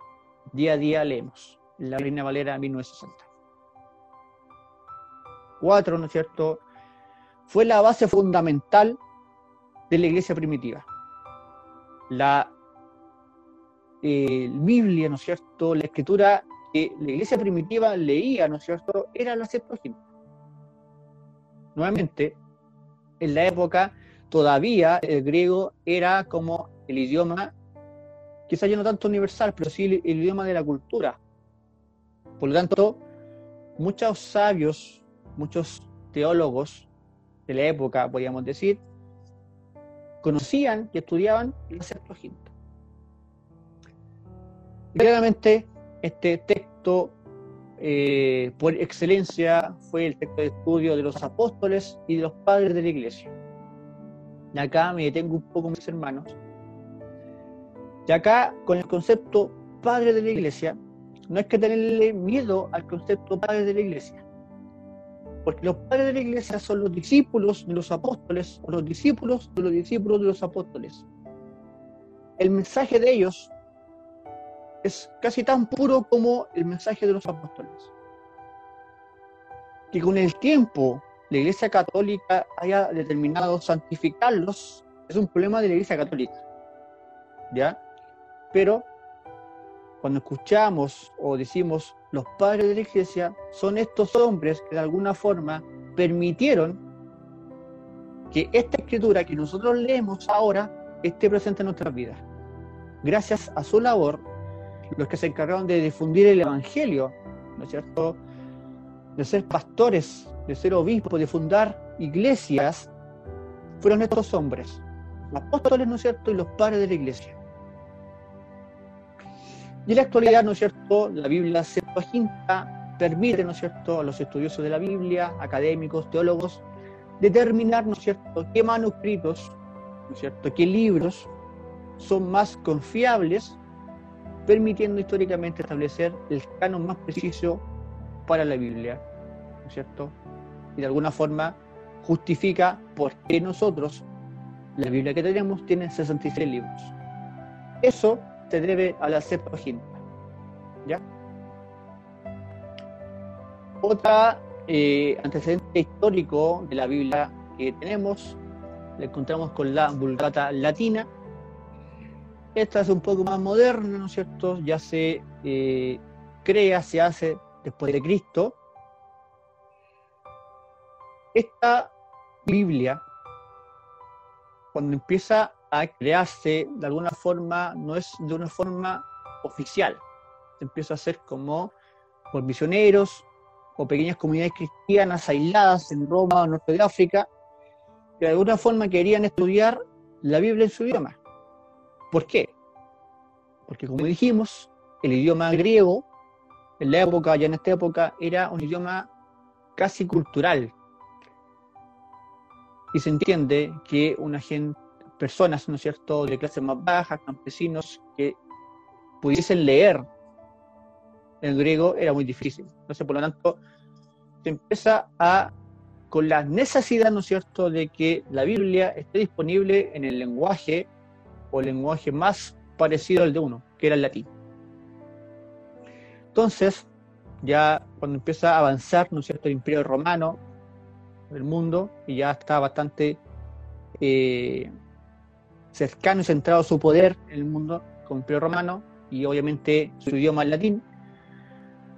día a día leemos, la Reina Valera 1960. Cuatro, ¿no es cierto? Fue la base fundamental de la iglesia primitiva. La eh, Biblia, ¿no es cierto? La escritura que la iglesia primitiva leía, ¿no es cierto? Era la Septuaginta. Nuevamente, en la época todavía el griego era como el idioma, quizás ya no tanto universal, pero sí el, idioma de la cultura. Por lo tanto, muchos sabios, muchos teólogos de la época, podríamos decir, conocían y estudiaban la Septuaginta. Claramente este texto eh, por excelencia fue el texto de estudio de los apóstoles y de los padres de la iglesia. Y acá me detengo un poco, mis hermanos. Y acá, con el concepto padre de la iglesia, no hay que tenerle miedo al concepto padre de la iglesia. Porque los padres de la iglesia son los discípulos de los apóstoles, o los discípulos de los discípulos de los apóstoles. El mensaje de ellos es casi tan puro como el mensaje de los apóstoles. Que con el tiempo la Iglesia Católica haya determinado santificarlos es un problema de la Iglesia Católica. ¿Ya? Pero cuando escuchamos o decimos los padres de la Iglesia, son estos hombres que de alguna forma permitieron que esta escritura que nosotros leemos ahora esté presente en nuestras vidas. Gracias a su labor, los que se encargaron de difundir el Evangelio, ¿no es cierto? De ser pastores, de ser obispos, de fundar iglesias, fueron estos hombres, apóstoles, ¿no es cierto?, y los padres de la iglesia. Y en la actualidad, ¿no es cierto?, la Biblia Septuaginta permite, ¿no es cierto?, a los estudiosos de la Biblia, académicos, teólogos, determinar, ¿no es cierto?, qué manuscritos, ¿no es cierto?, qué libros son más confiables, permitiendo históricamente establecer el canon más preciso para la Biblia, ¿no es cierto? Y de alguna forma justifica por qué nosotros, la Biblia que tenemos, tiene 66 libros. Eso se debe a la Septuaginta, ¿ya? Otra eh, antecedente histórico de la Biblia que tenemos, la encontramos con la Vulgata Latina. Esta es un poco más moderna, ¿no es cierto? Ya se eh, crea, se hace después de Cristo. Esta Biblia, cuando empieza a crearse, de alguna forma, no es de una forma oficial. Se empieza a hacer como por misioneros, o pequeñas comunidades cristianas aisladas en Roma o norte de África, que de alguna forma querían estudiar la Biblia en su idioma. ¿Por qué? Porque como dijimos, el idioma griego, en la época, ya en esta época, era un idioma casi cultural. Y se entiende que una gente, personas, ¿no es cierto?, de clases más bajas, campesinos, que pudiesen leer en griego era muy difícil. Entonces, por lo tanto, se empieza a, con la necesidad, ¿no es cierto?, de que la Biblia esté disponible en el lenguaje o lenguaje más parecido al de uno, que era el latín. Entonces, ya cuando empieza a avanzar, ¿no es cierto?, el imperio romano, el mundo, y ya está bastante eh, cercano y centrado su poder en el mundo con el imperio romano, y obviamente su idioma el latín,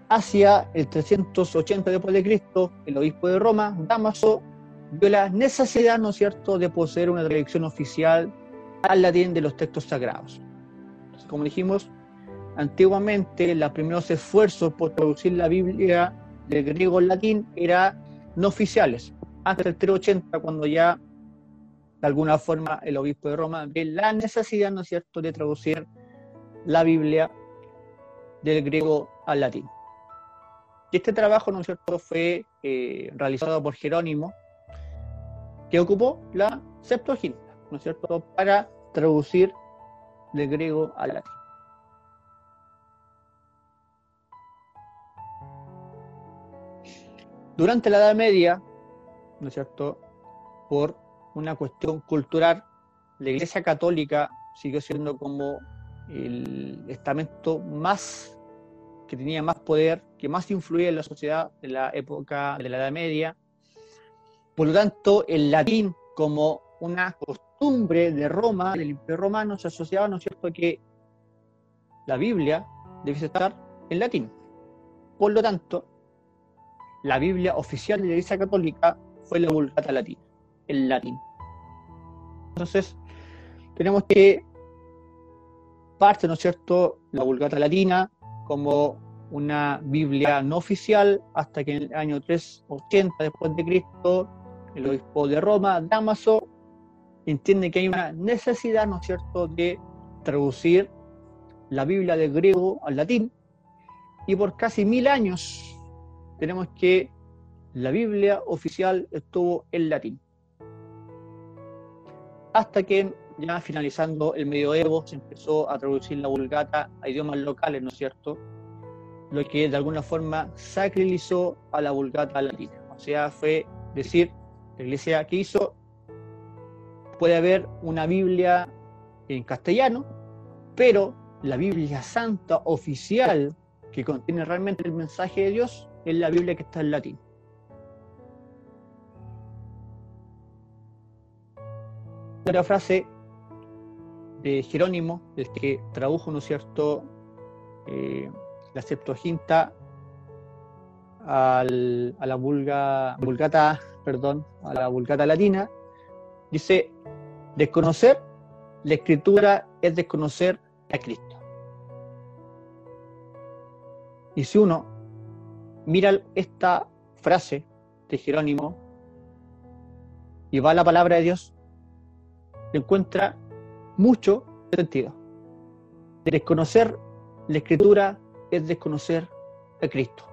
hacia el 380 después de Cristo, el obispo de Roma, Damaso, vio la necesidad, ¿no es cierto?, de poseer una traducción oficial al latín de los textos sagrados. como dijimos, antiguamente los primeros esfuerzos por traducir la Biblia del griego al latín eran no oficiales. Hasta el 380, cuando ya de alguna forma el obispo de Roma ve la necesidad, ¿no es cierto?, de traducir la Biblia del griego al latín. Y este trabajo, ¿no es cierto?, fue eh, realizado por Jerónimo, que ocupó la Septuaginta, ¿no es cierto?, para traducir del griego al latín. Durante la Edad Media, ¿no es cierto?, por una cuestión cultural, la Iglesia Católica siguió siendo como el estamento más que tenía más poder, que más influía en la sociedad de la época de la Edad Media. Por lo tanto, el latín como una costumbre de Roma, del Imperio Romano, se asociaba, ¿no es cierto?, que la Biblia debe estar en latín. Por lo tanto, la Biblia oficial de la Iglesia Católica fue la Vulgata Latina, el latín. Entonces, tenemos que parte, ¿no es cierto?, la Vulgata Latina, como una Biblia no oficial hasta que en el año 380 después de Cristo el obispo de Roma, Damaso, entiende que hay una necesidad, ¿no es cierto?, de traducir la Biblia del griego al latín y por casi mil años tenemos que la Biblia oficial estuvo en latín. Hasta que ya finalizando el medioevo, se empezó a traducir la vulgata a idiomas locales, ¿no es cierto? Lo que de alguna forma sacralizó a la vulgata latina. O sea, fue decir, la iglesia que hizo, puede haber una Biblia en castellano, pero la Biblia santa oficial que contiene realmente el mensaje de Dios es la Biblia que está en latín. Otra frase de Jerónimo, el que tradujo, ¿no cierto?, eh, la Septuaginta a la vulga, vulgata, perdón, a la vulgata latina, dice, desconocer la escritura es desconocer a Cristo. Y si uno mira esta frase de Jerónimo y va a la palabra de Dios, encuentra mucho sentido. Desconocer la escritura es desconocer a Cristo.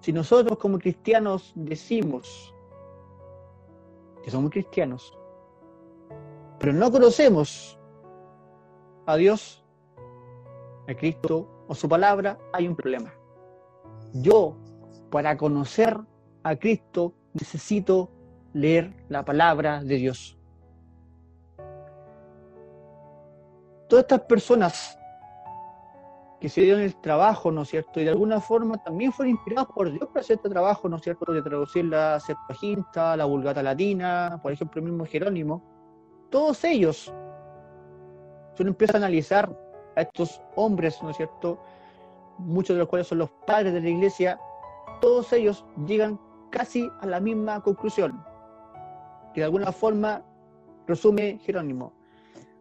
Si nosotros como cristianos decimos que somos cristianos, pero no conocemos a Dios, a Cristo o su palabra, hay un problema. Yo, para conocer a Cristo, necesito leer la palabra de Dios. Todas estas personas que se dieron el trabajo, ¿no es cierto? Y de alguna forma también fueron inspirados por Dios para hacer este trabajo, ¿no es cierto? De traducir la Septuaginta, la Vulgata Latina, por ejemplo, el mismo Jerónimo. Todos ellos, si uno empieza a analizar a estos hombres, ¿no es cierto? Muchos de los cuales son los padres de la iglesia, todos ellos llegan casi a la misma conclusión, que de alguna forma resume Jerónimo.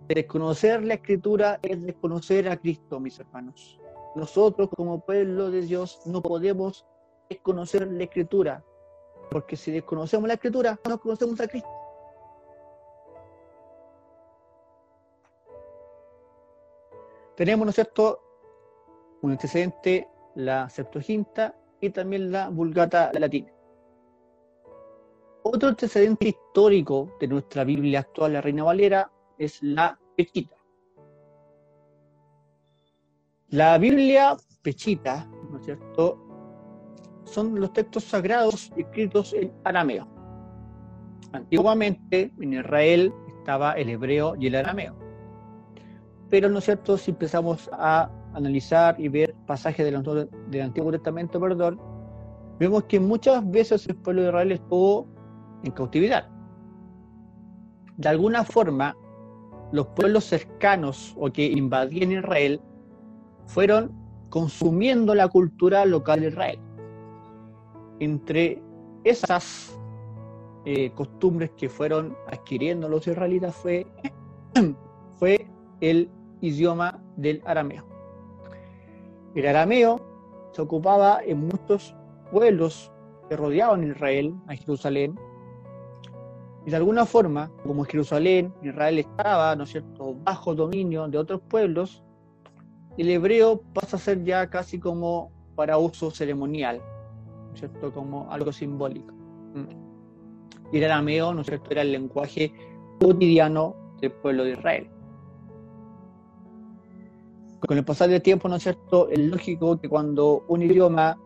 Desconocer la escritura es desconocer a Cristo, mis hermanos. Nosotros como pueblo de Dios no podemos desconocer la escritura, porque si desconocemos la escritura, no conocemos a Cristo. Tenemos, ¿no es cierto?, un antecedente, la Septuaginta y también la Vulgata Latina. Otro antecedente histórico de nuestra Biblia actual, la Reina Valera, es la Pechita. La Biblia Pechita, ¿no es cierto? Son los textos sagrados escritos en arameo. Antiguamente en Israel estaba el hebreo y el arameo. Pero, ¿no es cierto?, si empezamos a analizar y ver pasajes del, del Antiguo Testamento, perdón, vemos que muchas veces el pueblo de Israel estuvo en cautividad. De alguna forma, los pueblos cercanos o que invadían Israel fueron consumiendo la cultura local de Israel. Entre esas eh, costumbres que fueron adquiriendo los israelitas fue, [clears throat] fue el idioma del arameo. El arameo se ocupaba en muchos pueblos que rodeaban Israel, a Jerusalén, y de alguna forma, como Jerusalén, Israel estaba, ¿no es cierto?, bajo dominio de otros pueblos, el hebreo pasa a ser ya casi como para uso ceremonial, ¿no es cierto?, como algo simbólico. Y el arameo, ¿no es cierto?, era el lenguaje cotidiano del pueblo de Israel. Con el pasar del tiempo, ¿no es cierto?, es lógico que cuando un idioma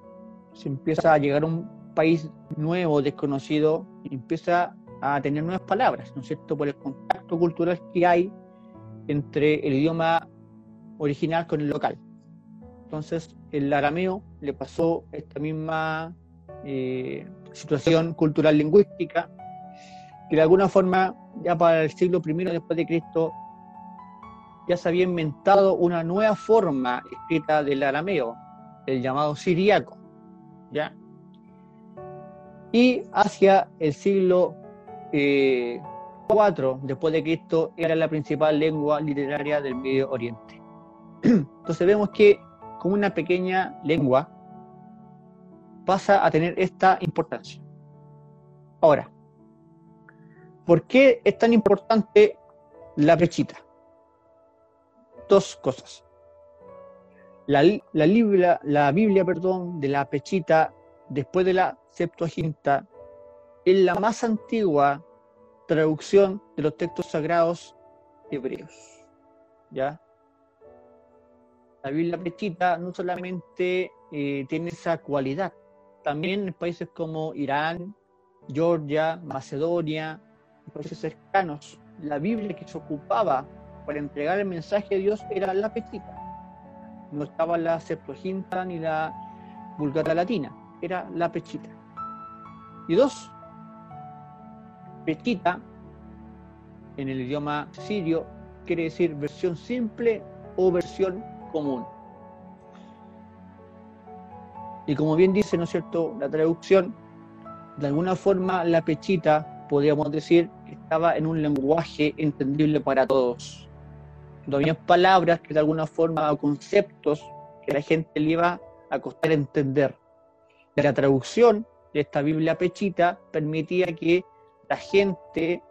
se empieza a llegar a un país nuevo, desconocido, empieza a tener nuevas palabras, ¿no es cierto?, por el contacto cultural que hay entre el idioma original con el local. Entonces, el arameo le pasó esta misma eh, situación cultural lingüística, que de alguna forma, ya para el siglo I después de Cristo, ya se había inventado una nueva forma escrita del arameo, el llamado siriaco, ¿ya? Y hacia el siglo 4 después de Cristo era la principal lengua literaria del Medio Oriente. [clears throat] Entonces vemos que como una pequeña lengua pasa a tener esta importancia. Ahora, ¿por qué es tan importante la pechita? Dos cosas. La, la, la Biblia perdón, de la pechita, después de la Septuaginta, es la más antigua traducción de los textos sagrados hebreos. ¿Ya? La Biblia Pechita no solamente eh, tiene esa cualidad, también en países como Irán, Georgia, Macedonia, países cercanos, la Biblia que se ocupaba para entregar el mensaje de Dios era la Pechita. No estaba la Septuaginta ni la Vulgata Latina, era la Pechita. Y dos, Pechita, en el idioma sirio, quiere decir versión simple o versión común. Y como bien dice, ¿no es cierto?, la traducción, de alguna forma la pechita, podríamos decir, estaba en un lenguaje entendible para todos. No había palabras que de alguna forma, o conceptos que la gente le iba a costar entender. La traducción de esta Biblia pechita permitía que la gente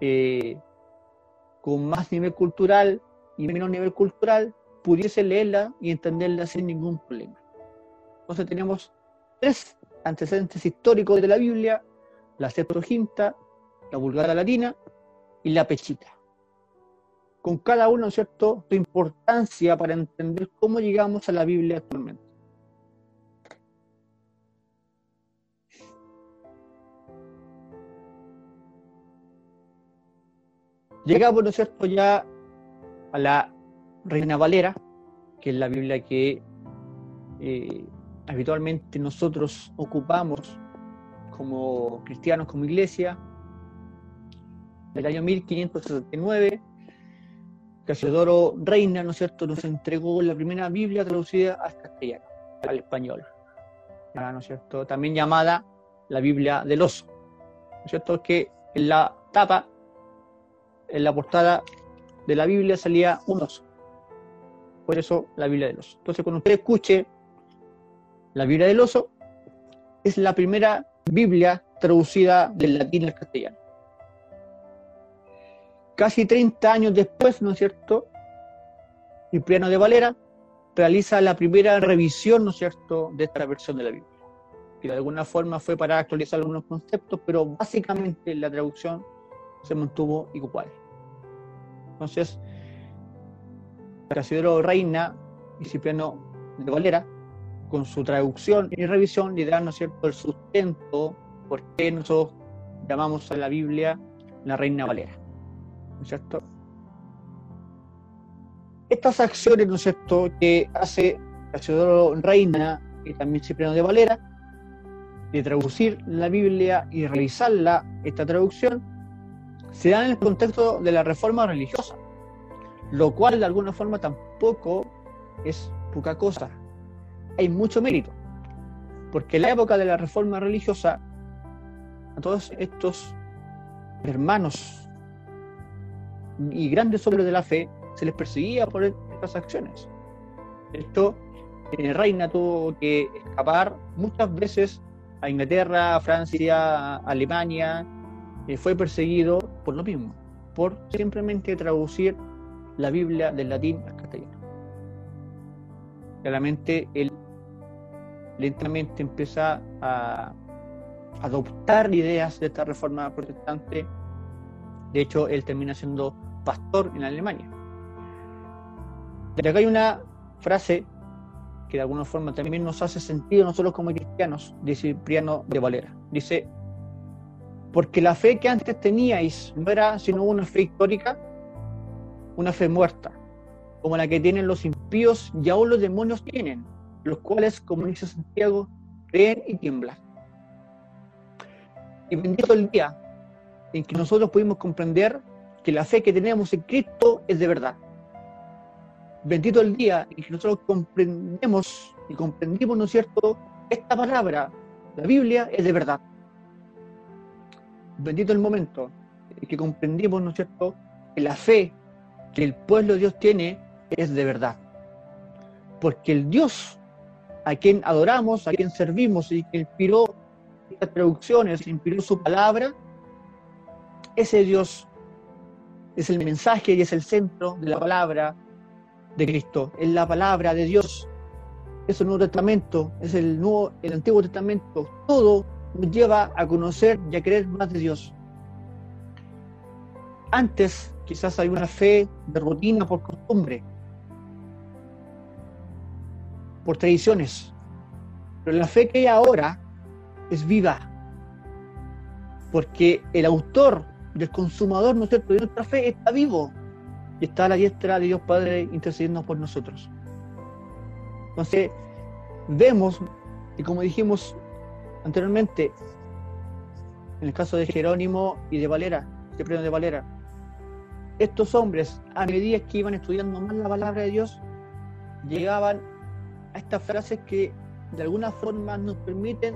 eh, con más nivel cultural y menos nivel cultural pudiese leerla y entenderla sin ningún problema. Entonces tenemos tres antecedentes históricos de la Biblia, la Septuaginta, la Vulgata Latina y la Pechita. Con cada uno, ¿cierto?, su importancia para entender cómo llegamos a la Biblia actualmente. Llegamos, ¿no cierto?, ya a la Reina Valera, que es la Biblia que eh, habitualmente nosotros ocupamos como cristianos, como iglesia, del año 1569, Casiodoro Reina, ¿no es cierto?, nos entregó la primera Biblia traducida al castellano, al español, ¿no cierto?, también llamada la Biblia del oso, ¿no es cierto?, que en la tapa, en la portada de la Biblia salía un oso, por eso la Biblia del oso. Entonces, cuando usted escuche la Biblia del oso, es la primera Biblia traducida del latín al castellano. Casi 30 años después, ¿no es cierto? Cipriano de Valera realiza la primera revisión, ¿no es cierto?, de esta versión de la Biblia. Que de alguna forma fue para actualizar algunos conceptos, pero básicamente la traducción se mantuvo igual. Entonces, Casidro Reina y Cipriano de Valera, con su traducción y revisión, le dan, ¿no es cierto?, el sustento por qué nosotros llamamos a la Biblia la Reina Valera. ¿No es cierto? Estas acciones, ¿no es cierto?, que hace Casidro Reina y también Cipriano de Valera, de traducir la Biblia y realizarla, esta traducción, se dan en el contexto de la reforma religiosa lo cual de alguna forma tampoco es poca cosa. Hay mucho mérito, porque en la época de la reforma religiosa, a todos estos hermanos y grandes hombres de la fe se les perseguía por estas acciones. Esto, eh, Reina tuvo que escapar muchas veces a Inglaterra, a Francia, a Alemania, eh, fue perseguido por lo mismo, por simplemente traducir la Biblia del latín al castellano. Claramente él lentamente empieza a adoptar ideas de esta reforma protestante. De hecho, él termina siendo pastor en Alemania. De acá hay una frase que de alguna forma también nos hace sentido nosotros como cristianos, dice Cipriano de Valera. Dice, porque la fe que antes teníais no era sino una fe histórica, una fe muerta, como la que tienen los impíos y aún los demonios tienen, los cuales, como dice Santiago, creen y tiemblan. Y bendito el día en que nosotros pudimos comprender que la fe que tenemos en Cristo es de verdad. Bendito el día en que nosotros comprendemos y comprendimos, ¿no es cierto?, esta palabra, la Biblia, es de verdad. Bendito el momento en que comprendimos, ¿no es cierto?, que la fe que el pueblo de Dios tiene es de verdad. Porque el Dios a quien adoramos, a quien servimos y que inspiró estas traducciones, inspiró su palabra, ese Dios es el mensaje y es el centro de la palabra de Cristo, es la palabra de Dios, es el Nuevo Testamento, es el, nuevo, el Antiguo Testamento, todo nos lleva a conocer y a creer más de Dios. Antes quizás hay una fe de rutina por costumbre, por tradiciones, pero la fe que hay ahora es viva, porque el autor del consumador, ¿no es cierto?, de nuestra fe está vivo y está a la diestra de Dios Padre intercediendo por nosotros. Entonces, vemos, y como dijimos anteriormente, en el caso de Jerónimo y de Valera, de de Valera, estos hombres, a medida que iban estudiando más la palabra de Dios, llegaban a estas frases que de alguna forma nos permiten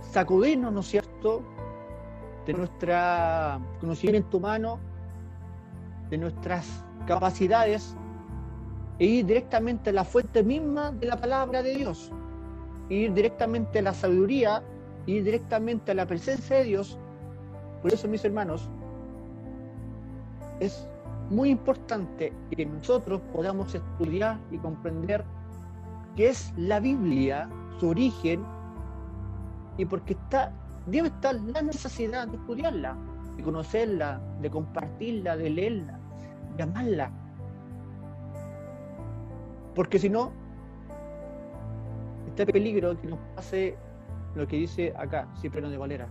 sacudirnos, ¿no es cierto?, de nuestro conocimiento humano, de nuestras capacidades, e ir directamente a la fuente misma de la palabra de Dios, ir directamente a la sabiduría, ir directamente a la presencia de Dios. Por eso, mis hermanos, es muy importante que nosotros podamos estudiar y comprender qué es la Biblia, su origen, y porque está, debe estar la necesidad de estudiarla, de conocerla, de compartirla, de leerla, de amarla. Porque si no, el peligro que nos pase lo que dice acá, Cipriano de Valera.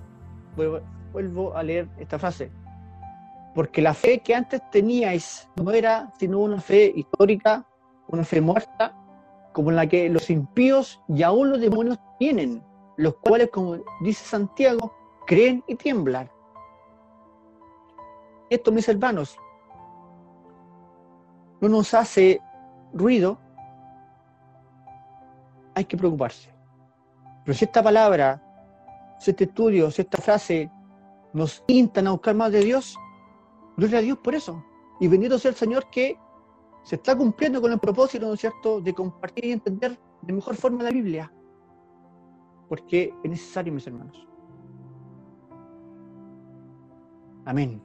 vuelvo a leer esta frase porque la fe que antes teníais no era sino una fe histórica, una fe muerta, como la que los impíos y aún los demonios tienen, los cuales, como dice Santiago, creen y tiemblan. Esto, mis hermanos, no nos hace ruido, hay que preocuparse. Pero si esta palabra, si este estudio, si esta frase nos instan a buscar más de Dios, Gloria a Dios por eso. Y bendito sea el Señor que se está cumpliendo con el propósito, ¿no es cierto?, de compartir y entender de mejor forma la Biblia. Porque es necesario, mis hermanos. Amén.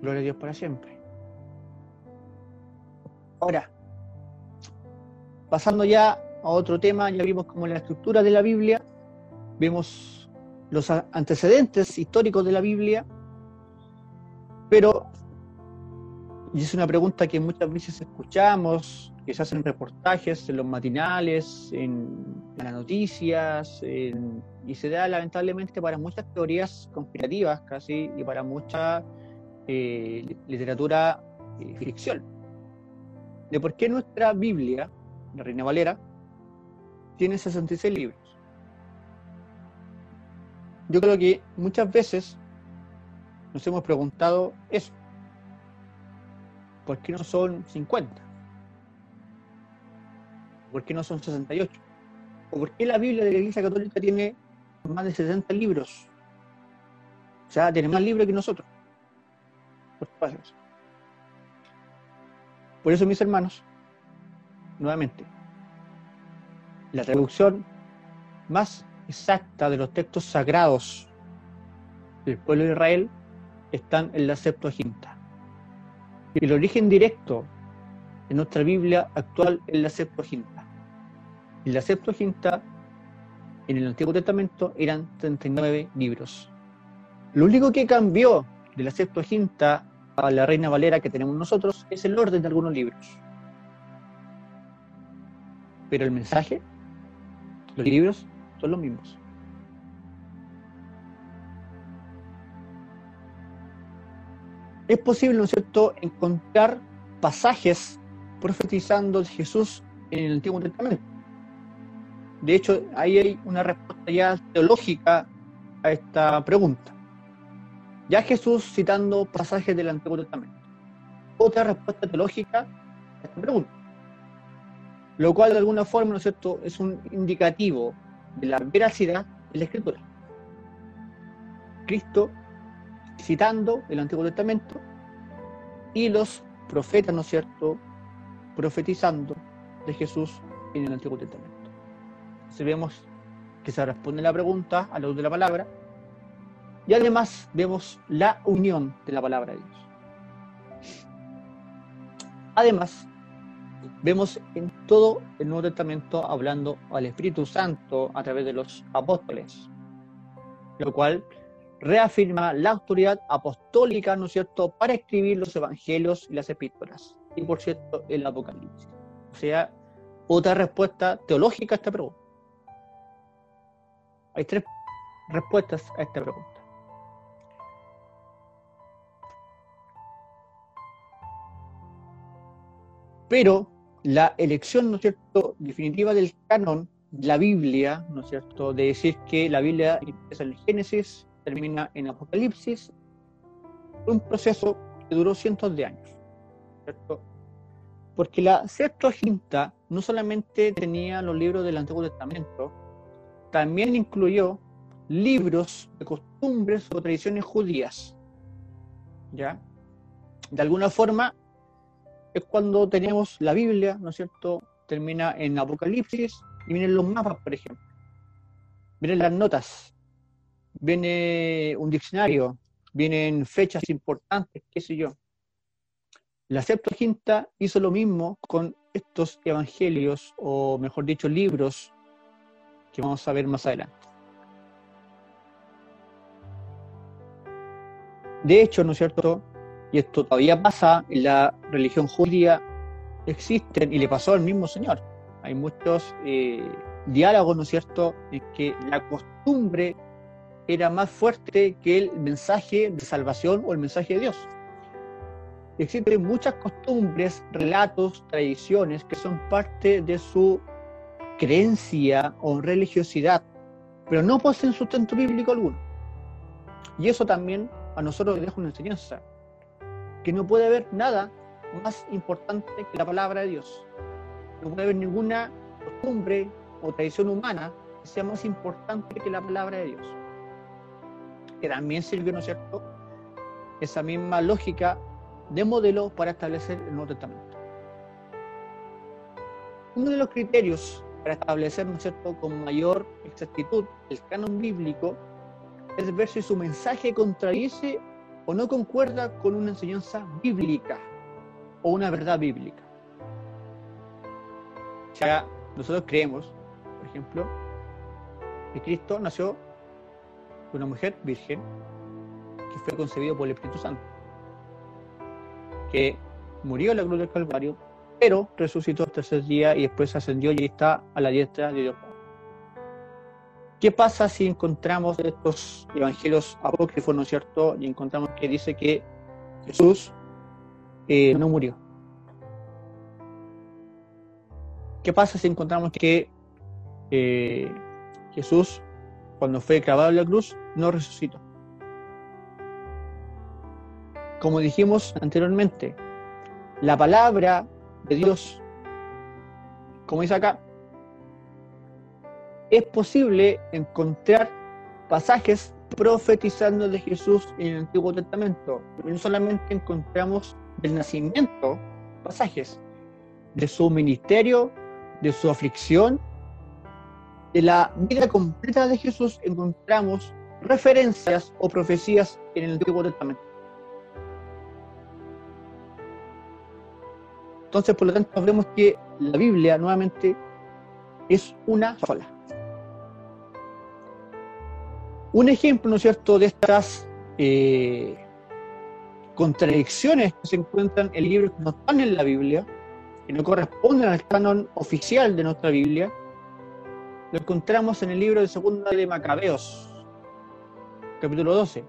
Gloria a Dios para siempre. Ahora, pasando ya a otro tema, ya vimos como la estructura de la Biblia, vemos los antecedentes históricos de la Biblia, pero, y es una pregunta que muchas veces escuchamos, que se hacen reportajes en los matinales, en, las noticias, y se da lamentablemente para muchas teorías conspirativas casi y para mucha eh, literatura eh, ficción. De por qué nuestra Biblia, la Reina Valera, tiene 66 libros. Yo creo que muchas veces nos hemos preguntado eso. ¿Por qué no son 50? ¿Por qué no son 68? ¿O por qué la Biblia de la Iglesia Católica tiene más de 70 libros? O sea, tiene más libros que nosotros. Por eso, mis hermanos, nuevamente, la traducción más exacta de los textos sagrados del pueblo de Israel están en la Septuaginta. Y el origen directo en nuestra Biblia actual es la Septuaginta. Y la Septuaginta en el Antiguo Testamento eran 39 libros. Lo único que cambió de la Septuaginta a la Reina Valera que tenemos nosotros es el orden de algunos libros. Pero el mensaje, los libros son los mismos. es posible, ¿no es cierto?, encontrar pasajes profetizando de Jesús en el Antiguo Testamento. De hecho, ahí hay una respuesta ya teológica a esta pregunta. Ya Jesús citando pasajes del Antiguo Testamento. Otra respuesta teológica a esta pregunta. Lo cual de alguna forma, ¿no es cierto?, es un indicativo de la veracidad de la Escritura. Cristo citando el Antiguo Testamento y los profetas, ¿no es cierto?, profetizando de Jesús en el Antiguo Testamento. Entonces vemos que se responde la pregunta a la luz de la palabra y además vemos la unión de la palabra de Dios. Además, vemos en todo el Nuevo Testamento hablando al Espíritu Santo a través de los apóstoles, lo cual reafirma la autoridad apostólica, ¿no es cierto?, para escribir los evangelios y las epístolas. Y por cierto, el Apocalipsis. O sea, otra respuesta teológica a esta pregunta. Hay tres respuestas a esta pregunta. Pero la elección, ¿no es cierto?, definitiva del canon, la Biblia, ¿no es cierto?, de decir que la Biblia empieza en Génesis, termina en Apocalipsis, un proceso que duró cientos de años, ¿cierto? Porque la Septuaginta no solamente tenía los libros del Antiguo Testamento, también incluyó libros de costumbres o tradiciones judías. ¿Ya? De alguna forma, es cuando tenemos la Biblia, ¿no es cierto? Termina en Apocalipsis y vienen los mapas, por ejemplo. Vienen las notas, viene un diccionario, vienen fechas importantes, qué sé yo. La Septuaginta hizo lo mismo con estos evangelios, o mejor dicho, libros que vamos a ver más adelante. De hecho, ¿no es cierto? Y esto todavía pasa en la religión judía, existen, y le pasó al mismo Señor. Hay muchos eh, diálogos, ¿no es cierto?, en que la costumbre era más fuerte que el mensaje de salvación o el mensaje de Dios. Existen muchas costumbres, relatos, tradiciones que son parte de su creencia o religiosidad, pero no poseen sustento bíblico alguno. Y eso también a nosotros nos deja una enseñanza, que no puede haber nada más importante que la palabra de Dios. No puede haber ninguna costumbre o tradición humana que sea más importante que la palabra de Dios que también sirvió, ¿no es cierto?, esa misma lógica de modelo para establecer el Nuevo Testamento. Uno de los criterios para establecer, ¿no es cierto?, con mayor exactitud el canon bíblico es ver si su mensaje contradice o no concuerda con una enseñanza bíblica o una verdad bíblica. Ya nosotros creemos, por ejemplo, que Cristo nació una mujer virgen que fue concebido por el Espíritu Santo, que murió en la cruz del Calvario, pero resucitó el tercer día y después ascendió y está a la diestra de Dios. ¿Qué pasa si encontramos estos evangelios apócrifos, ¿no es cierto? Y encontramos que dice que Jesús eh, no murió. ¿Qué pasa si encontramos que eh, Jesús cuando fue clavado en la cruz, no resucitó. Como dijimos anteriormente, la palabra de Dios, como dice acá, es posible encontrar pasajes profetizando de Jesús en el Antiguo Testamento. No solamente encontramos del nacimiento pasajes, de su ministerio, de su aflicción de la vida completa de Jesús encontramos referencias o profecías en el Antiguo Testamento. Entonces, por lo tanto, vemos que la Biblia nuevamente es una sola. Un ejemplo, ¿no es cierto?, de estas eh, contradicciones que se encuentran en libros que no están en la Biblia, que no corresponden al canon oficial de nuestra Biblia, lo encontramos en el libro de Segunda de Macabeos, capítulo 12.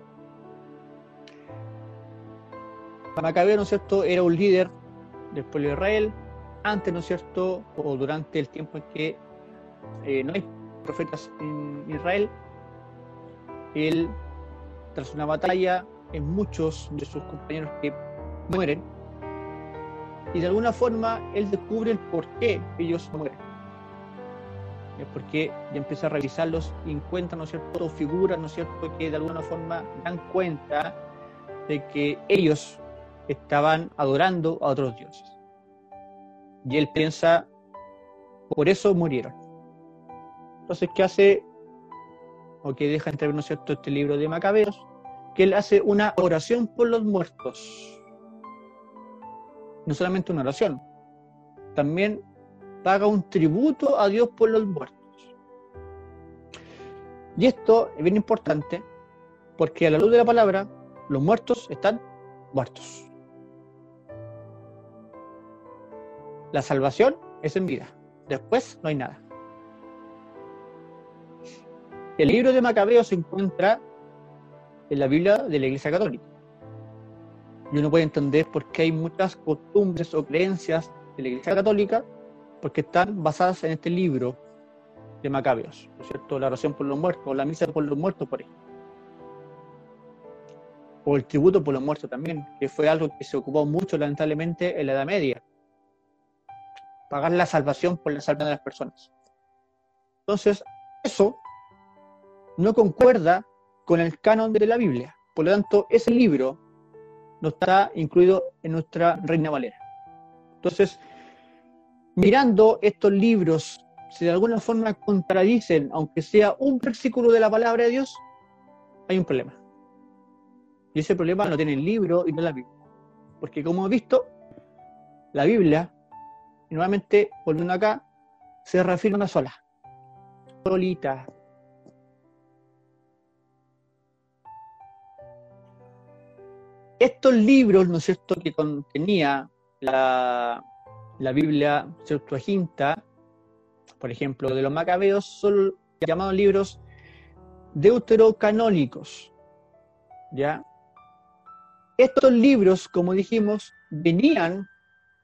Macabeo, ¿no es cierto?, era un líder del pueblo de Israel, antes, ¿no es cierto?, o durante el tiempo en que eh, no hay profetas en Israel, él, tras una batalla, en muchos de sus compañeros que mueren, y de alguna forma él descubre el por qué ellos mueren porque ya empieza a revisarlos y encuentra, ¿no es cierto?, figuras, ¿no es cierto?, que de alguna forma dan cuenta de que ellos estaban adorando a otros dioses. Y él piensa, por eso murieron. Entonces, ¿qué hace? O que deja entrever, ¿no cierto?, este libro de Macabeos, que él hace una oración por los muertos. No solamente una oración, también paga un tributo a Dios por los muertos. Y esto es bien importante porque a la luz de la palabra, los muertos están muertos. La salvación es en vida. Después no hay nada. El libro de Macabeo se encuentra en la Biblia de la Iglesia Católica. Y uno puede entender por qué hay muchas costumbres o creencias de la Iglesia Católica porque están basadas en este libro de Macabeos, ¿no es cierto? La oración por los muertos, la misa por los muertos, por ejemplo. O el tributo por los muertos también, que fue algo que se ocupó mucho, lamentablemente, en la Edad Media. pagar la salvación por la salvación de las personas. Entonces, eso no concuerda con el canon de la Biblia. Por lo tanto, ese libro no está incluido en nuestra Reina Valera. Entonces, mirando estos libros, si de alguna forma contradicen, aunque sea un versículo de la palabra de Dios, hay un problema. Y ese problema no tiene el libro y no la Biblia. Porque como hemos visto, la Biblia, nuevamente, volviendo acá, se refiere una sola. Solita. Estos libros, ¿no es cierto?, que contenía la, la Biblia Septuaginta, por ejemplo, de los macabeos, son llamados libros deuterocanónicos. ¿Ya? Estos libros, como dijimos, venían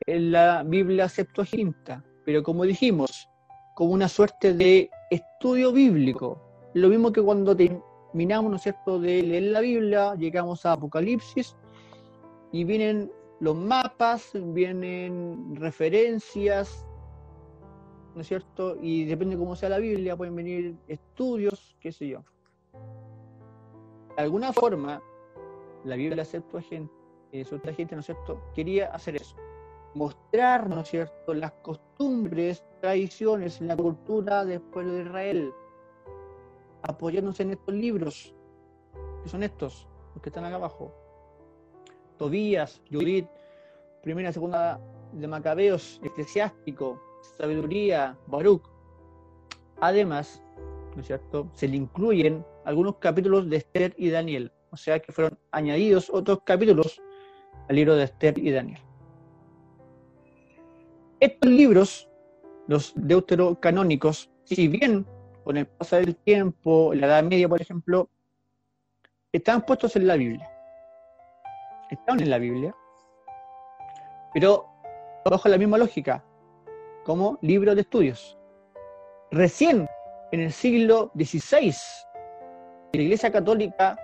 en la Biblia Septuaginta, pero como dijimos, como una suerte de estudio bíblico. Lo mismo que cuando terminamos, ¿no es cierto?, de leer la Biblia, llegamos a Apocalipsis y vienen los mapas, vienen referencias, ¿no es cierto? Y depende de cómo sea la Biblia, pueden venir estudios, qué sé yo. De alguna forma, la Biblia Septuaginta, eh, gente, ¿no es cierto?, quería hacer eso, mostrar, ¿no es cierto?, las costumbres, tradiciones, la cultura del pueblo de Israel, apoyándose en estos libros, que son estos, los que están acá abajo. Tobías, Judith, primera y segunda de Macabeos, Eclesiástico, Sabiduría, Baruch. Además, ¿no es cierto?, se le incluyen algunos capítulos de Esther y Daniel o sea que fueron añadidos otros capítulos al libro de Esther y Daniel. Estos libros, los deuterocanónicos, si bien con el pasar del tiempo, en la Edad Media, por ejemplo, estaban puestos en la Biblia. Estaban en la Biblia, pero bajo la misma lógica, como libros de estudios. Recién en el siglo XVI, la Iglesia Católica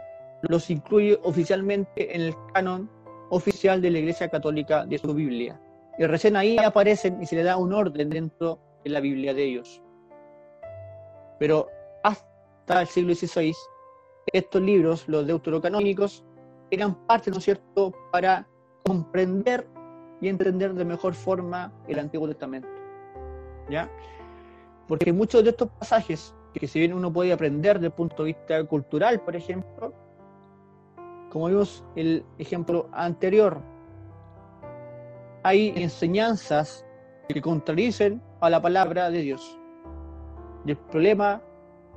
los incluye oficialmente en el canon oficial de la Iglesia Católica de su Biblia. Y recién ahí aparecen y se le da un orden dentro de la Biblia de ellos. Pero hasta el siglo XVI, estos libros, los deuterocanónicos, eran parte, ¿no es cierto?, para comprender y entender de mejor forma el Antiguo Testamento. ¿Ya? Porque muchos de estos pasajes, que si bien uno puede aprender desde el punto de vista cultural, por ejemplo, como vimos el ejemplo anterior, hay enseñanzas que contradicen a la palabra de Dios. Y el problema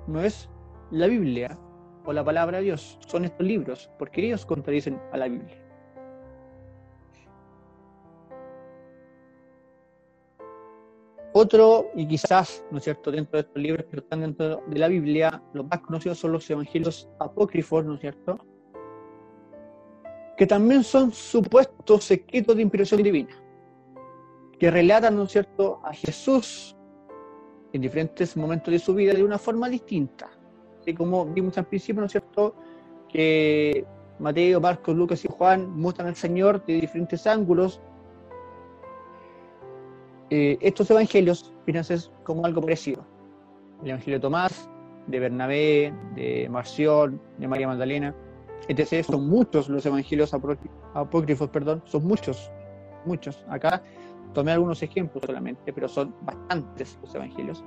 no es la Biblia o la palabra de Dios, son estos libros, porque ellos contradicen a la Biblia. Otro, y quizás, ¿no es cierto?, dentro de estos libros que están dentro de la Biblia, los más conocidos son los evangelios apócrifos, ¿no es cierto?, que también son supuestos escritos de inspiración divina, que relatan, ¿no es cierto?, a Jesús en diferentes momentos de su vida de una forma distinta. Como vimos al principio, ¿no es cierto?, que Mateo, Marcos, Lucas y Juan muestran al Señor de diferentes ángulos. Eh, estos evangelios fíjense como algo parecido. El Evangelio de Tomás, de Bernabé, de Marción, de María Magdalena etc. Son muchos los evangelios apócrifos, perdón, son muchos, muchos. Acá tomé algunos ejemplos solamente, pero son bastantes los evangelios.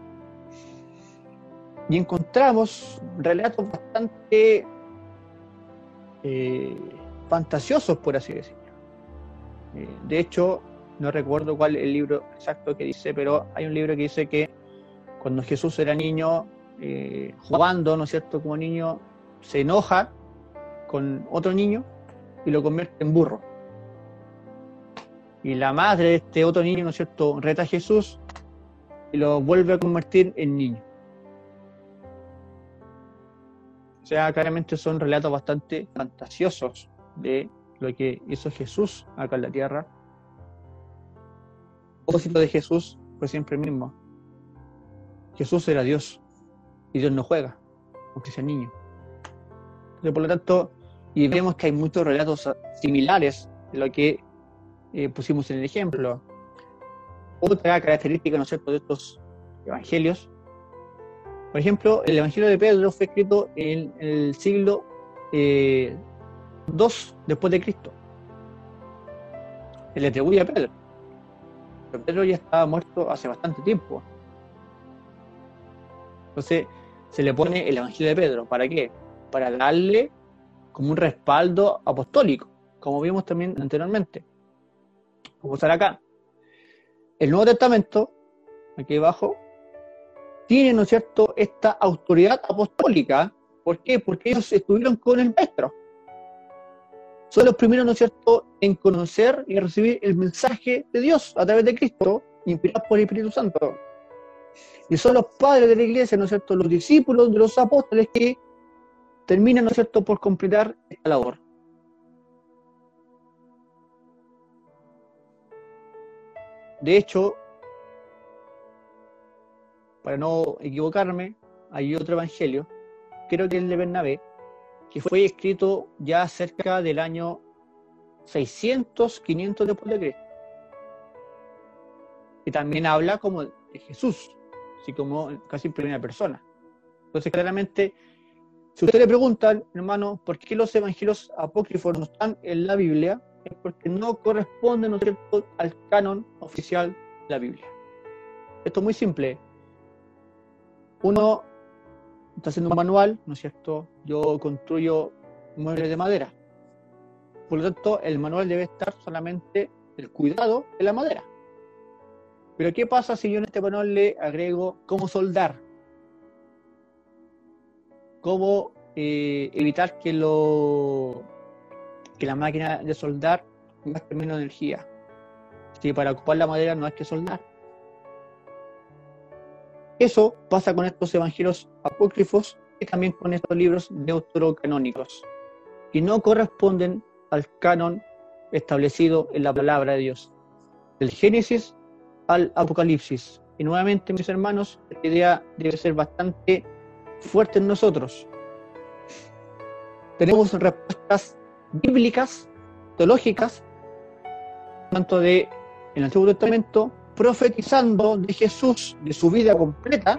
Y encontramos relatos bastante eh, fantasiosos, por así decirlo. Eh, de hecho, no recuerdo cuál es el libro exacto que dice, pero hay un libro que dice que cuando Jesús era niño, eh, jugando, ¿no es cierto?, como niño, se enoja con otro niño y lo convierte en burro. Y la madre de este otro niño, ¿no es cierto?, reta a Jesús y lo vuelve a convertir en niño. Sea, claramente son relatos bastante fantasiosos de lo que hizo Jesús acá en la tierra. El propósito de Jesús fue siempre el mismo. Jesús era Dios y Dios no juega, aunque sea niño. Entonces, por lo tanto, y vemos que hay muchos relatos similares de lo que eh, pusimos en el ejemplo. otra característica, ¿no es de estos evangelios. Por ejemplo, el Evangelio de Pedro fue escrito en el siglo II después de Cristo. Se le atribuye a Pedro. Pero Pedro ya estaba muerto hace bastante tiempo. Entonces, se le pone el Evangelio de Pedro. ¿Para qué? Para darle como un respaldo apostólico, como vimos también anteriormente. Como estar acá. El Nuevo Testamento, aquí abajo, tiene, ¿no es cierto?, esta autoridad apostólica. ¿Por qué? Porque ellos estuvieron con el Maestro. Son los primeros, ¿no es cierto?, en conocer y recibir el mensaje de Dios a través de Cristo, inspirados por el Espíritu Santo. Y son los padres de la iglesia, ¿no es cierto?, los discípulos de los apóstoles que terminan, ¿no es cierto?, por completar esta labor. De hecho, para no equivocarme, hay otro evangelio, creo que el de Bernabé, que fue escrito ya cerca del año 600, 500 después de Cristo. Y también habla como de Jesús, así como casi en primera persona. Entonces, claramente, si ustedes le preguntan, hermano, ¿por qué los evangelios apócrifos no están en la Biblia? Es porque no corresponden, ¿no es cierto?, al canon oficial de la Biblia. Esto es muy simple. Uno está haciendo un manual, ¿no es cierto? Yo construyo muebles de madera. Por lo tanto, el manual debe estar solamente el cuidado de la madera. Pero ¿qué pasa si yo en este manual le agrego cómo soldar? ¿Cómo eh, evitar que, lo, que la máquina de soldar gaste menos energía? Si para ocupar la madera no hay que soldar. Eso pasa con estos evangelios apócrifos y también con estos libros deuterocanónicos, que no corresponden al canon establecido en la palabra de Dios. Del Génesis al Apocalipsis. Y nuevamente, mis hermanos, esta idea debe ser bastante fuerte en nosotros. Tenemos respuestas bíblicas, teológicas, tanto de el Antiguo Testamento, profetizando de Jesús, de su vida completa,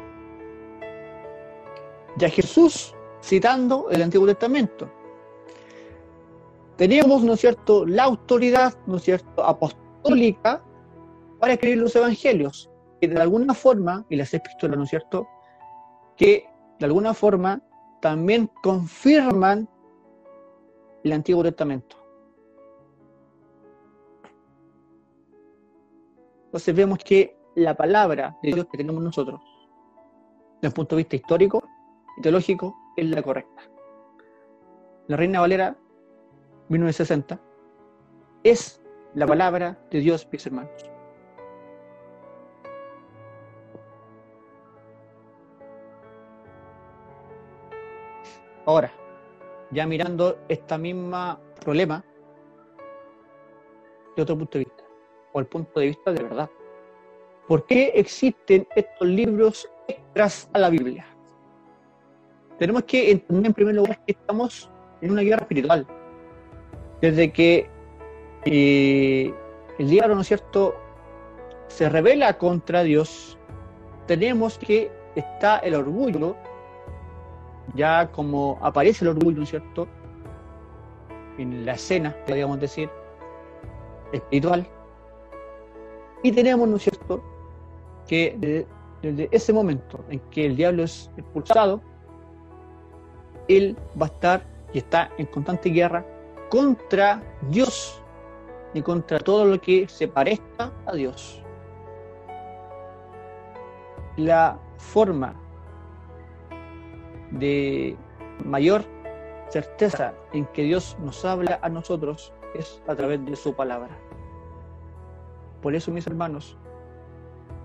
y a Jesús citando el Antiguo Testamento. Tenemos, ¿no es cierto?, la autoridad, ¿no es cierto?, apostólica para escribir los evangelios, que de alguna forma, y las epístolas, ¿no es cierto?, que de alguna forma también confirman el Antiguo Testamento. Entonces vemos que la palabra de Dios que tenemos nosotros, desde el punto de vista histórico y teológico, es la correcta. La Reina Valera, 1960, es la palabra de Dios, mis hermanos. Ahora, ya mirando esta misma problema de otro punto de vista, o el punto de vista de verdad. ¿Por qué existen estos libros extras a la Biblia? Tenemos que entender en primer lugar que estamos en una guerra espiritual. Desde que eh, el diablo, ¿no es cierto?, se revela contra Dios, tenemos que está el orgullo ya como aparece el orgullo, ¿no es cierto? En la escena, podríamos decir, espiritual. Y tenemos, ¿no es cierto?, que desde, ese momento en que el diablo es expulsado, él va a estar y está en constante guerra contra Dios y contra todo lo que se parezca a Dios. La forma de mayor certeza en que Dios nos habla a nosotros es a través de su palabra. Por eso, mis hermanos,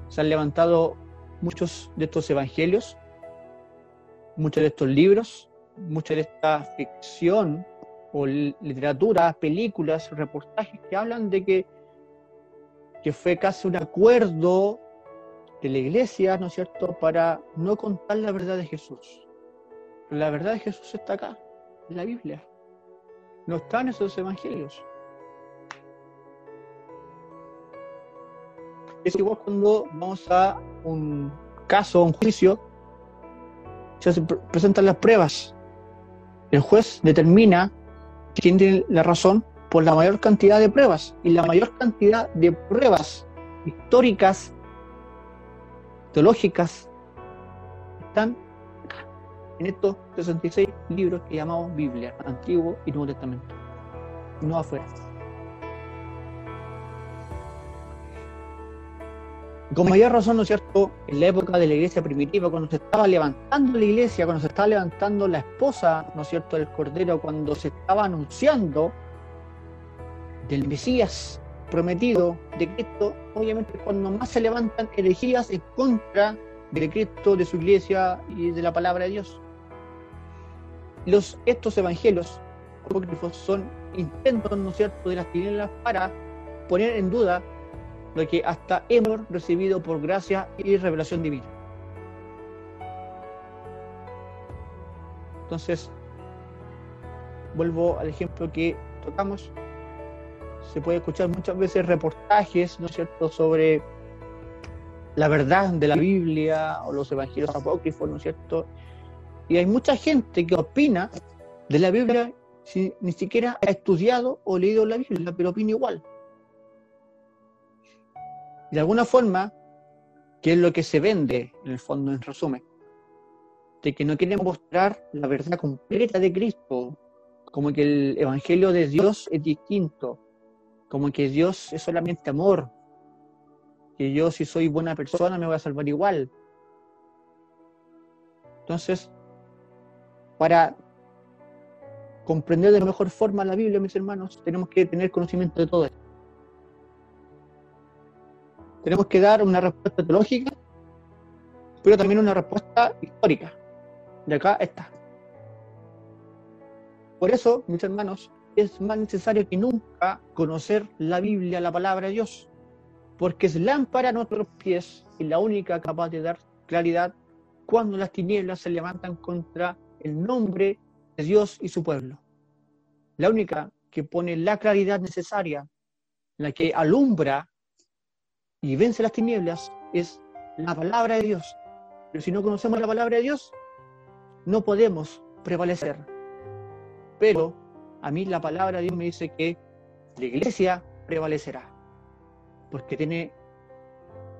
se han levantado muchos de estos evangelios, muchos de estos libros, mucha de esta ficción o literatura, películas, reportajes que hablan de que, que fue casi un acuerdo de la iglesia, ¿no es cierto?, para no contar la verdad de Jesús. La verdad de Jesús está acá, en la Biblia. No está en esos evangelios. Es igual cuando vamos a un caso, un juicio, se presentan las pruebas. El juez determina quién tiene la razón por la mayor cantidad de pruebas. Y la mayor cantidad de pruebas históricas, teológicas, están en estos 66 libros que llamamos Biblia, Antiguo y Nuevo Testamento. No afuera. Con mayor razón, ¿no es cierto?, en la época de la iglesia primitiva, cuando se estaba levantando la iglesia, cuando se estaba levantando la esposa, ¿no es cierto?, del Cordero, cuando se estaba anunciando del Mesías prometido de Cristo, obviamente cuando más se levantan herejías en contra de Cristo, de su iglesia y de la palabra de Dios. Los, estos evangelios apócrifos son intentos, ¿no es cierto?, de las tinieblas para poner en duda lo que hasta hemos recibido por gracia y revelación divina. Entonces, vuelvo al ejemplo que tocamos. Se puede escuchar muchas veces reportajes, ¿no es cierto?, sobre la verdad de la Biblia o los evangelios apócrifos, ¿no es cierto? Y hay mucha gente que opina de la Biblia sin ni siquiera ha estudiado o leído la Biblia, pero opina igual de alguna forma, ¿qué es lo que se vende en el fondo, en resumen? De que no quieren mostrar la verdad completa de Cristo, como que el Evangelio de Dios es distinto, como que Dios es solamente amor, que yo si soy buena persona me voy a salvar igual. Entonces, para comprender de mejor forma la Biblia, mis hermanos, tenemos que tener conocimiento de todo. Tenemos que dar una respuesta teológica, pero también una respuesta histórica. De acá está. Por eso, mis hermanos, es más necesario que nunca conocer la Biblia, la palabra de Dios, porque es lámpara a nuestros pies y la única capaz de dar claridad cuando las tinieblas se levantan contra el nombre de Dios y su pueblo. La única que pone la claridad necesaria, la que alumbra y vence las tinieblas es la palabra de Dios. Pero si no conocemos la palabra de Dios, no podemos prevalecer. Pero a mí la palabra de Dios me dice que la iglesia prevalecerá, porque tiene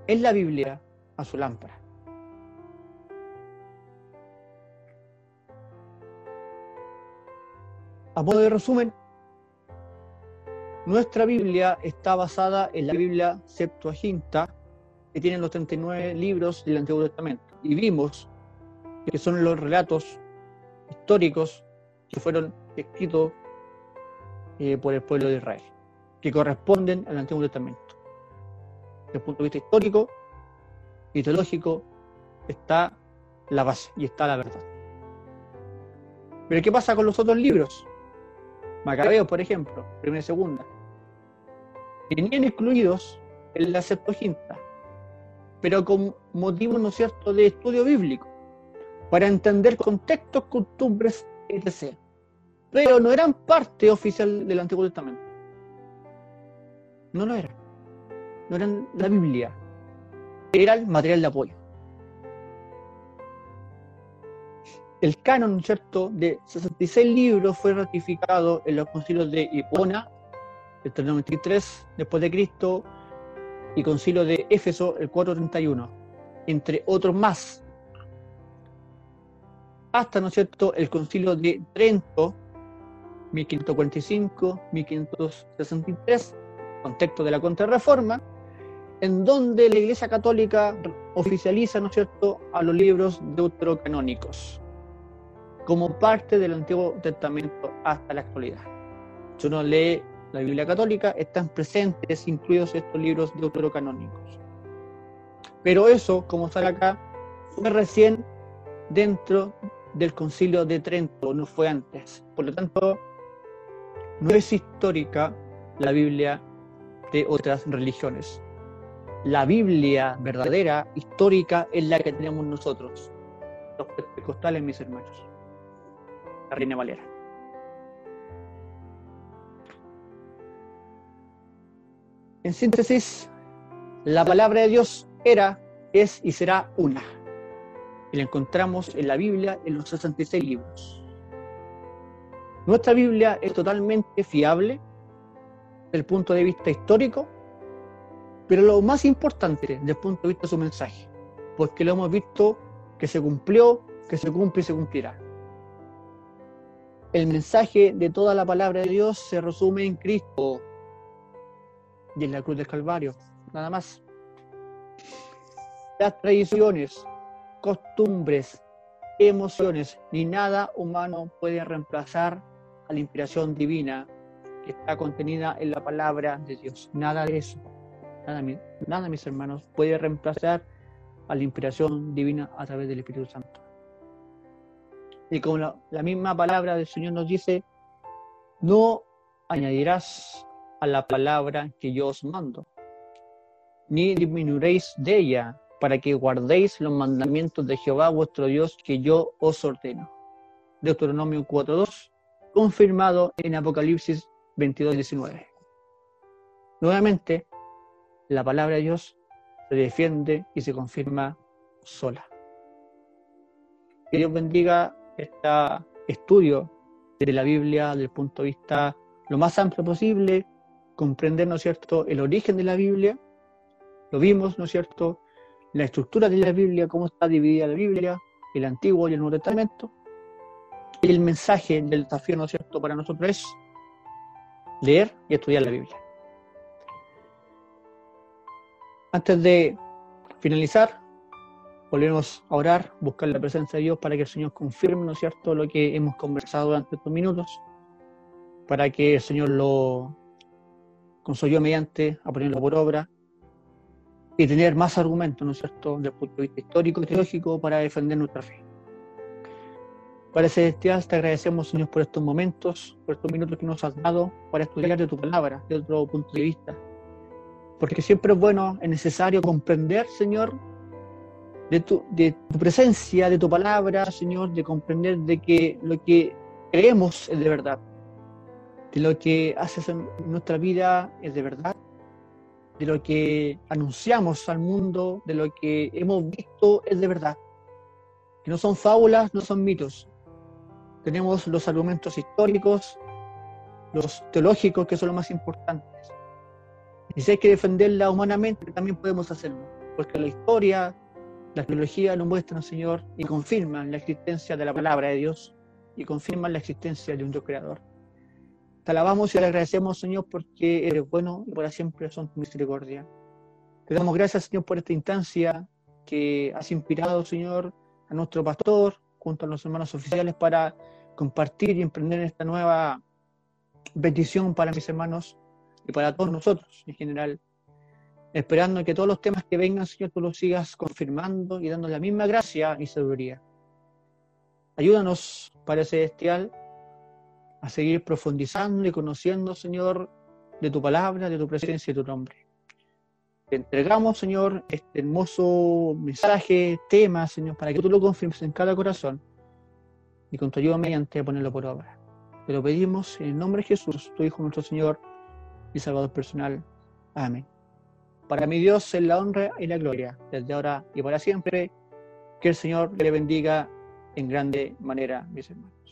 en la Biblia a su lámpara. A modo de resumen, nuestra Biblia está basada en la Biblia Septuaginta, que tiene los 39 libros del Antiguo Testamento. Y vimos que son los relatos históricos que fueron escritos eh, por el pueblo de Israel, que corresponden al Antiguo Testamento. Desde el punto de vista histórico y teológico está la base y está la verdad. Pero ¿qué pasa con los otros libros? Macabeos, por ejemplo, primera y segunda venían excluidos en la Septuaginta, pero con motivo, ¿no es cierto?, de estudio bíblico, para entender contextos, costumbres, etc. Pero no eran parte oficial del Antiguo Testamento. No lo eran. No eran la Biblia. Eran material de apoyo. El canon, ¿cierto?, de 66 libros fue ratificado en los concilios de Hipona el 393 después de Cristo y concilio de Éfeso el 431, entre otros más. Hasta, ¿no es cierto?, el concilio de Trento, 1545-1563, contexto de la contrarreforma, en donde la Iglesia Católica oficializa, ¿no es cierto?, a los libros deuterocanónicos como parte del Antiguo Testamento hasta la actualidad. Si uno lee la Biblia católica, están presentes, incluidos estos libros deuterocanónicos. Pero eso, como sale acá, fue recién dentro del concilio de Trento, no fue antes. Por lo tanto, no es histórica la Biblia de otras religiones. La Biblia verdadera, histórica, es la que tenemos nosotros, los pentecostales, mis hermanos. La Reina Valera. En síntesis, La palabra de Dios era, es y será una. Y la encontramos en la Biblia en los 66 libros. Nuestra Biblia es totalmente fiable desde el punto de vista histórico, pero lo más importante desde el punto de vista de su mensaje, porque lo hemos visto que se cumplió, que se cumple y se cumplirá. El mensaje de toda la palabra de Dios se resume en Cristo y en la cruz del Calvario, nada más. Las tradiciones, costumbres, emociones, ni nada humano puede reemplazar a la inspiración divina que está contenida en la palabra de Dios. Nada de eso, nada, nada mis hermanos, puede reemplazar a la inspiración divina a través del Espíritu Santo. Y como la, la misma palabra del Señor nos dice, no añadirás a la palabra que yo os mando, ni disminuiréis de ella, para que guardéis los mandamientos de Jehová vuestro Dios que yo os ordeno. Deuteronomio 4.2, confirmado en Apocalipsis 22.19. Nuevamente, la palabra de Dios se defiende y se confirma sola. Que Dios bendiga este estudio de la Biblia desde el punto de vista lo más amplio posible, comprender, ¿no es cierto?, el origen de la Biblia, lo vimos, ¿no es cierto?, la estructura de la Biblia, cómo está dividida la Biblia, el Antiguo y el Nuevo Testamento. Y el mensaje del desafío, ¿no es cierto?, para nosotros es leer y estudiar la Biblia. Antes de finalizar, volvemos a orar, buscar la presencia de Dios para que el Señor confirme, ¿no es cierto?, lo que hemos conversado durante estos minutos, para que el Señor lo consoló mediante a ponerlo por obra y tener más argumentos, ¿no es cierto?, desde el punto de vista histórico y teológico para defender nuestra fe. Padre Celestial, te agradecemos, Señor, por estos momentos, por estos minutos que nos has dado para estudiar de tu palabra, de otro punto de vista. Porque siempre es bueno, es necesario comprender, Señor, de tu, de tu presencia, de tu palabra, Señor, de comprender de que lo que creemos es de verdad, de lo que haces en nuestra vida es de verdad de lo que anunciamos al mundo, de lo que hemos visto es de verdad. Que no son fábulas, no son mitos. Tenemos los argumentos históricos, los teológicos, que son los más importantes. Y si hay que defenderla humanamente, también podemos hacerlo, porque la historia, la teología lo muestran, Señor, y confirman la existencia de la palabra de Dios y confirman la existencia de un Dios creador. Te alabamos y te agradecemos, Señor, porque eres bueno y para siempre son tu misericordia. Te damos gracias, Señor, por esta instancia que has inspirado, Señor, a nuestro pastor, junto a los hermanos oficiales, para compartir y emprender esta nueva bendición para mis hermanos y para todos nosotros en general. Esperando que todos los temas que vengan, Señor, tú los sigas confirmando y dando la misma gracia y sabiduría. Ayúdanos, Padre Celestial, a seguir profundizando y conociendo, Señor, de tu palabra, de tu presencia y de tu nombre. Te entregamos, Señor, este hermoso mensaje, tema, Señor, para que tú lo confirmes en cada corazón y con tu ayuda mediante ponerlo por obra. Te lo pedimos en el nombre de Jesús, tu Hijo, nuestro Señor y Salvador personal. Amén. Para mi Dios es la honra y la gloria, desde ahora y para siempre. Que el Señor le bendiga en grande manera, mis hermanos.